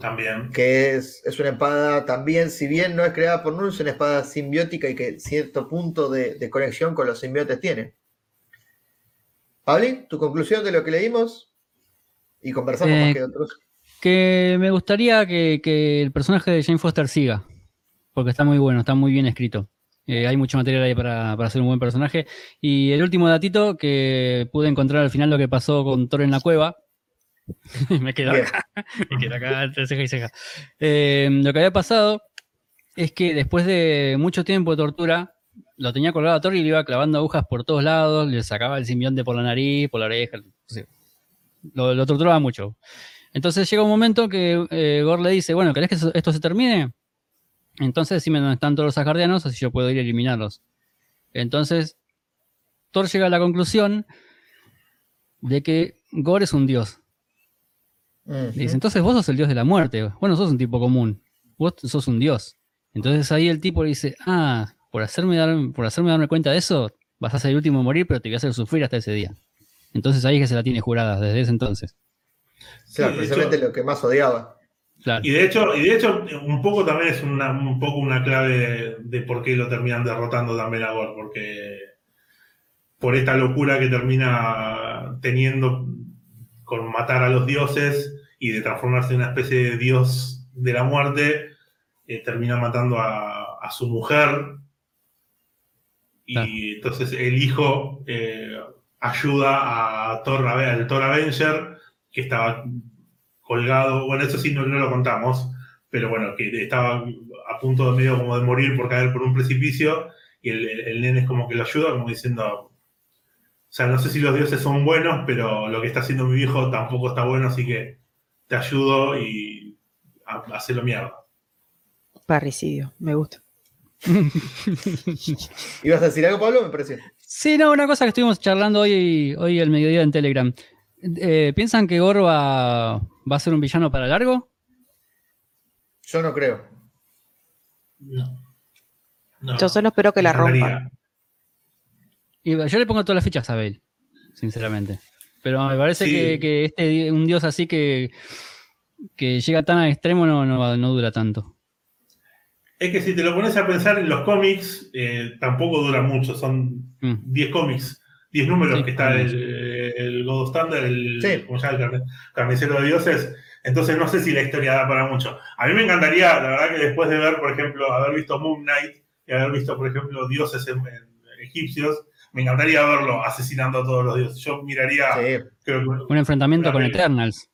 También. que es, es una espada también, si bien no es creada por Null, es una espada simbiótica y que cierto punto de, de conexión con los simbiontes tiene. Pauli, tu conclusión de lo que leímos y conversamos Eh, más que otros. Que me gustaría que, que el personaje de Jane Foster siga, porque está muy bueno, está muy bien escrito. Eh, hay mucho material ahí para, para hacer un buen personaje. Y el último datito que pude encontrar al final lo que pasó con Thor en la cueva. me quedo acá, me quedo acá entre ceja y ceja. Eh, lo que había pasado es que después de mucho tiempo de tortura, lo tenía colgado a Thor y le iba clavando agujas por todos lados, le sacaba el simbionte por la nariz, por la oreja. Lo, lo torturaba mucho. Entonces llega un momento que eh, Gore le dice, bueno, ¿querés que esto se termine? Entonces decime dónde están todos los asgardianos, así yo puedo ir a eliminarlos. Entonces, Thor llega a la conclusión de que Gore es un dios. Le dice, entonces vos sos el dios de la muerte. Vos no sos un tipo común. Vos sos un dios. Entonces ahí el tipo le dice, ah, por hacerme, dar, por hacerme darme cuenta de eso, vas a ser el último en morir, pero te voy a hacer sufrir hasta ese día. Entonces ahí es que se la tiene jurada, desde ese entonces. Claro, Sí, precisamente hecho- lo que más odiaba. Claro. Y de hecho, y de hecho un poco también es una, un poco una clave de, de por qué lo terminan derrotando también a Gore, porque por esta locura que termina teniendo con matar a los dioses y de transformarse en una especie de dios de la muerte, eh, termina matando a, a su mujer. Y Claro. entonces el hijo eh, ayuda a Thor, al Thor Avenger, que estaba colgado, bueno, eso sí no, no lo contamos, pero bueno, que estaba a punto de medio como de morir por caer por un precipicio y el, el- el nene es como que lo ayuda, como diciendo, o sea, no sé si los dioses son buenos, pero lo que está haciendo mi viejo tampoco está bueno, así que te ayudo y a, a hacerlo mierda. Parricidio, me gusta. ¿Ibas a decir algo, Pablo? Me pareció. Sí, no, una cosa que estuvimos charlando hoy, hoy al mediodía en Telegram. Eh, ¿Piensan que Gore va, a ser un villano para largo? Yo no creo. No. No. Yo solo espero que la rompan. Y yo le pongo todas las fichas a Bale, sinceramente. Pero me parece Sí. que, que este un dios así que, que llega tan al extremo no, no, no dura tanto. Es que si te lo pones a pensar en los cómics, eh, tampoco dura mucho, son Mm. 10 cómics, 10 números Sí, que está el, el God Standard, el, Sí. ¿cómo se llama? El carne- carnicero de dioses. Entonces no sé si la historia da para mucho. A mí me encantaría, la verdad que después de ver, por ejemplo, haber visto Moon Knight y haber visto, por ejemplo, dioses en- en egipcios, me encantaría verlo asesinando a todos los dioses. Yo miraría, Sí. creo Un enfrentamiento con Eternals.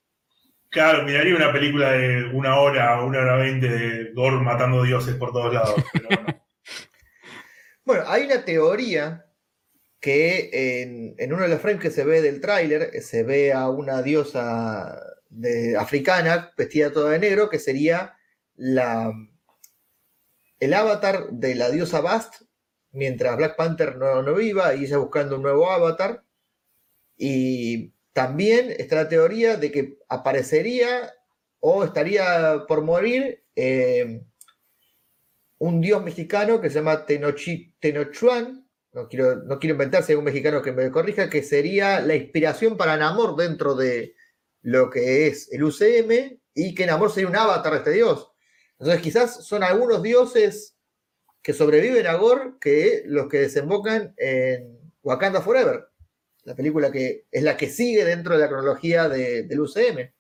Claro, miraría una película de una hora, una hora veinte de Gore matando dioses por todos lados. Pero bueno. Bueno, hay una teoría que en, uno de los frames que se ve del tráiler eh, se ve a una diosa africana vestida toda de negro, que sería el avatar de la diosa Bast, mientras Black Panther no, no viva y ella buscando un nuevo avatar. Y también está la teoría de que aparecería o estaría por morir eh, un dios mexicano que se llama Tenochuan. No quiero, no quiero inventar, si hay un mexicano que me corrija, que sería la inspiración para Namor dentro de lo que es el UCM y que Namor sería un avatar de este dios. Entonces quizás son algunos dioses que sobreviven a Gore que los que desembocan en Wakanda Forever, la película que es la que sigue dentro de la cronología de- del UCM.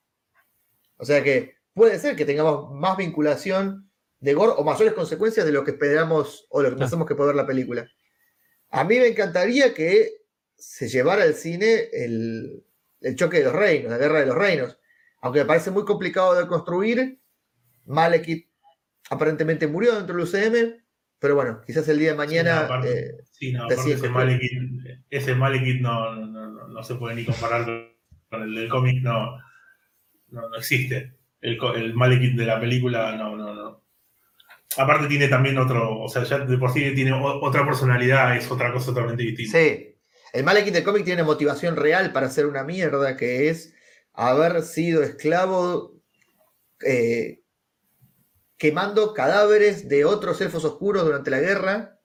O sea que puede ser que tengamos más vinculación de Gore o mayores consecuencias de lo que esperamos o lo que pensamos que puede ver la película. A mí me encantaría que se llevara al cine el, el choque de los reinos, la guerra de los reinos. Aunque me parece muy complicado de construir, Malekith aparentemente murió dentro del UCM Pero bueno, quizás el día de mañana. Sí, no, aparte- eh, Sí, no, aparte ese Malekith, ese Malekith no, no, no, se puede ni comparar con el del cómic, no, no, no existe. El, el Malekith de la película, no, no, no. Aparte tiene también otro, o sea, ya de por sí tiene otra personalidad, es otra cosa totalmente distinta. sí. El Malekith del cómic tiene motivación real para hacer una mierda, que es haber sido esclavo eh, quemando cadáveres de otros elfos oscuros durante la guerra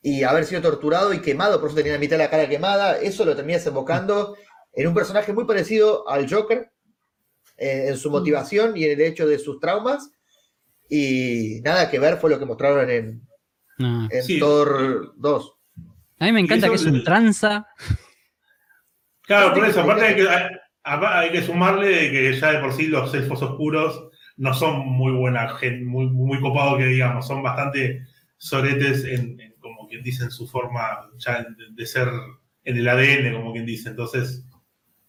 y haber sido torturado y quemado, por eso tenía la mitad de la cara quemada. Eso lo termina desembocando en un personaje muy parecido al Joker, eh, en su motivación y en el hecho de sus traumas. Y nada que ver fue lo que mostraron en, No. en Sí. Thor 2. A mí me encanta que es un tranza. Claro, por eso, aparte hay que, hay, que sumarle de que ya de por sí los elfos oscuros no son muy buena gente, muy, muy copados que digamos, son bastante soretes en, en, como quien dice, en su forma ya de, de ser en el ADN, como quien dice. Entonces,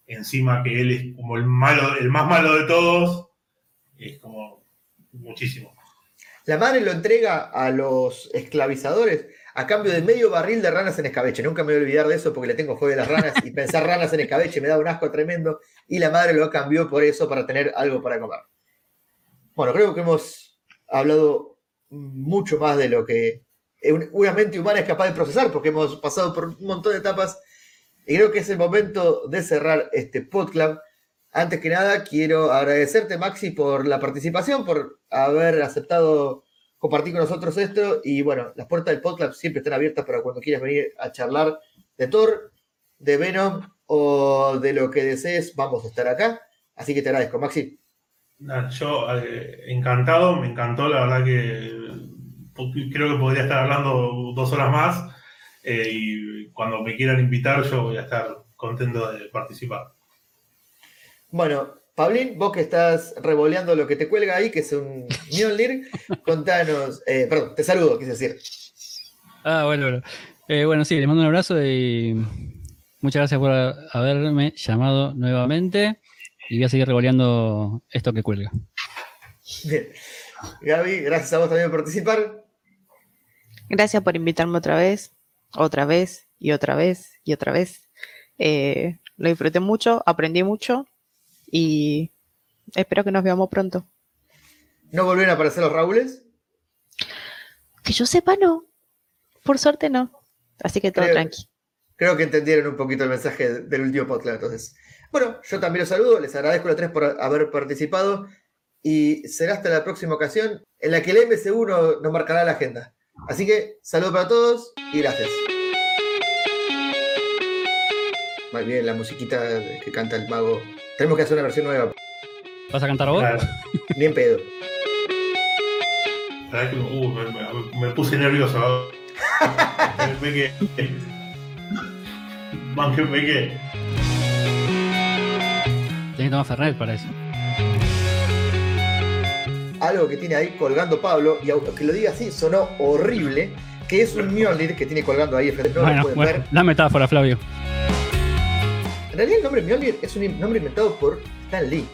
encima que él es como el malo, el más malo de todos, es como muchísimo. La madre lo entrega a los esclavizadores a cambio de medio barril de ranas en escabeche. Nunca me voy a olvidar de eso porque le tengo fobia a las ranas y pensar ranas en escabeche me da un asco tremendo. Y la madre lo cambió por eso, para tener algo para comer. Bueno, creo que hemos hablado mucho más de lo que un- una mente humana es capaz de procesar porque hemos pasado por un montón de etapas y creo que es el momento de cerrar este podcast. Antes que nada, quiero agradecerte, Maxi, por la participación, por haber aceptado compartir con nosotros esto. Y bueno, las puertas del podcast siempre están abiertas para cuando quieras venir a charlar de Thor, de Venom o de lo que desees. Vamos a estar acá. Así que te agradezco, Maxi. Yo eh, encantado, me encantó, la verdad que eh, creo que podría estar hablando dos horas más eh, y cuando me quieran invitar yo voy a estar contento de participar. Bueno, Pablín, vos que estás revoleando lo que te cuelga ahí, que es un Mjolnir, contanos, eh, perdón, te saludo, quise decir. Ah, bueno, bueno. Eh, bueno, sí, les mando un abrazo y muchas gracias por haberme llamado nuevamente. Y voy a seguir revoleando esto que cuelga. Bien. Gaby, gracias a vos también por participar. Gracias por invitarme otra vez, otra vez y otra vez y otra vez. Eh, lo disfruté mucho, aprendí mucho y espero que nos veamos pronto. ¿No volvieron a aparecer los Raúles? Que yo sepa, no. Por suerte, no. Así que todo Creo- tranqui. Creo que entendieron un poquito el mensaje del último podcast, entonces. Bueno, yo también los saludo, les agradezco a los tres por haber participado y será hasta la próxima ocasión en la que el MCU no- nos marcará la agenda. Así que, saludo para todos y gracias. Muy bien, la musiquita que canta el mago. Tenemos que hacer una versión nueva, ¿Vas a cantar vos? La, bien pedo. la verdad que uh, me, me- me puse nervioso. me pegué. Man, que pegué. Tenés que tomar Fernet para eso. Algo que tiene ahí colgando Pablo, y aunque lo diga así, sonó horrible, que es un Mjolnir que tiene colgando ahí. No lo bueno, pueden bueno, ver. la metáfora, Flavio. En realidad el nombre Mjolnir es un nombre inventado por Stan Lee.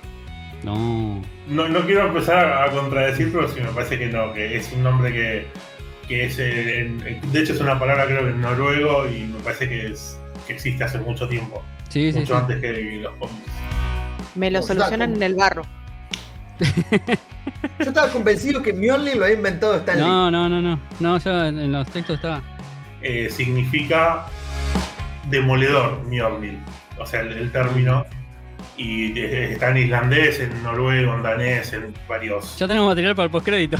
No. No, no quiero empezar a contradecir, pero sí me parece que no, que es un nombre que, que es, eh, en- de hecho es una palabra creo que en noruego y me parece que, es, que existe hace mucho tiempo, Sí, sí, mucho sí. antes que los cómics. Me lo solucionan en el barro. Yo estaba convencido que Mjolnir lo había inventado Stan Lee. No, no, no, no. No, yo en, en los textos estaba. Eh, significa demoledor, Mjolnir, o sea, el, término, y eh, está en islandés, en noruego, en danés, en varios... Ya tenemos material para el postcrédito.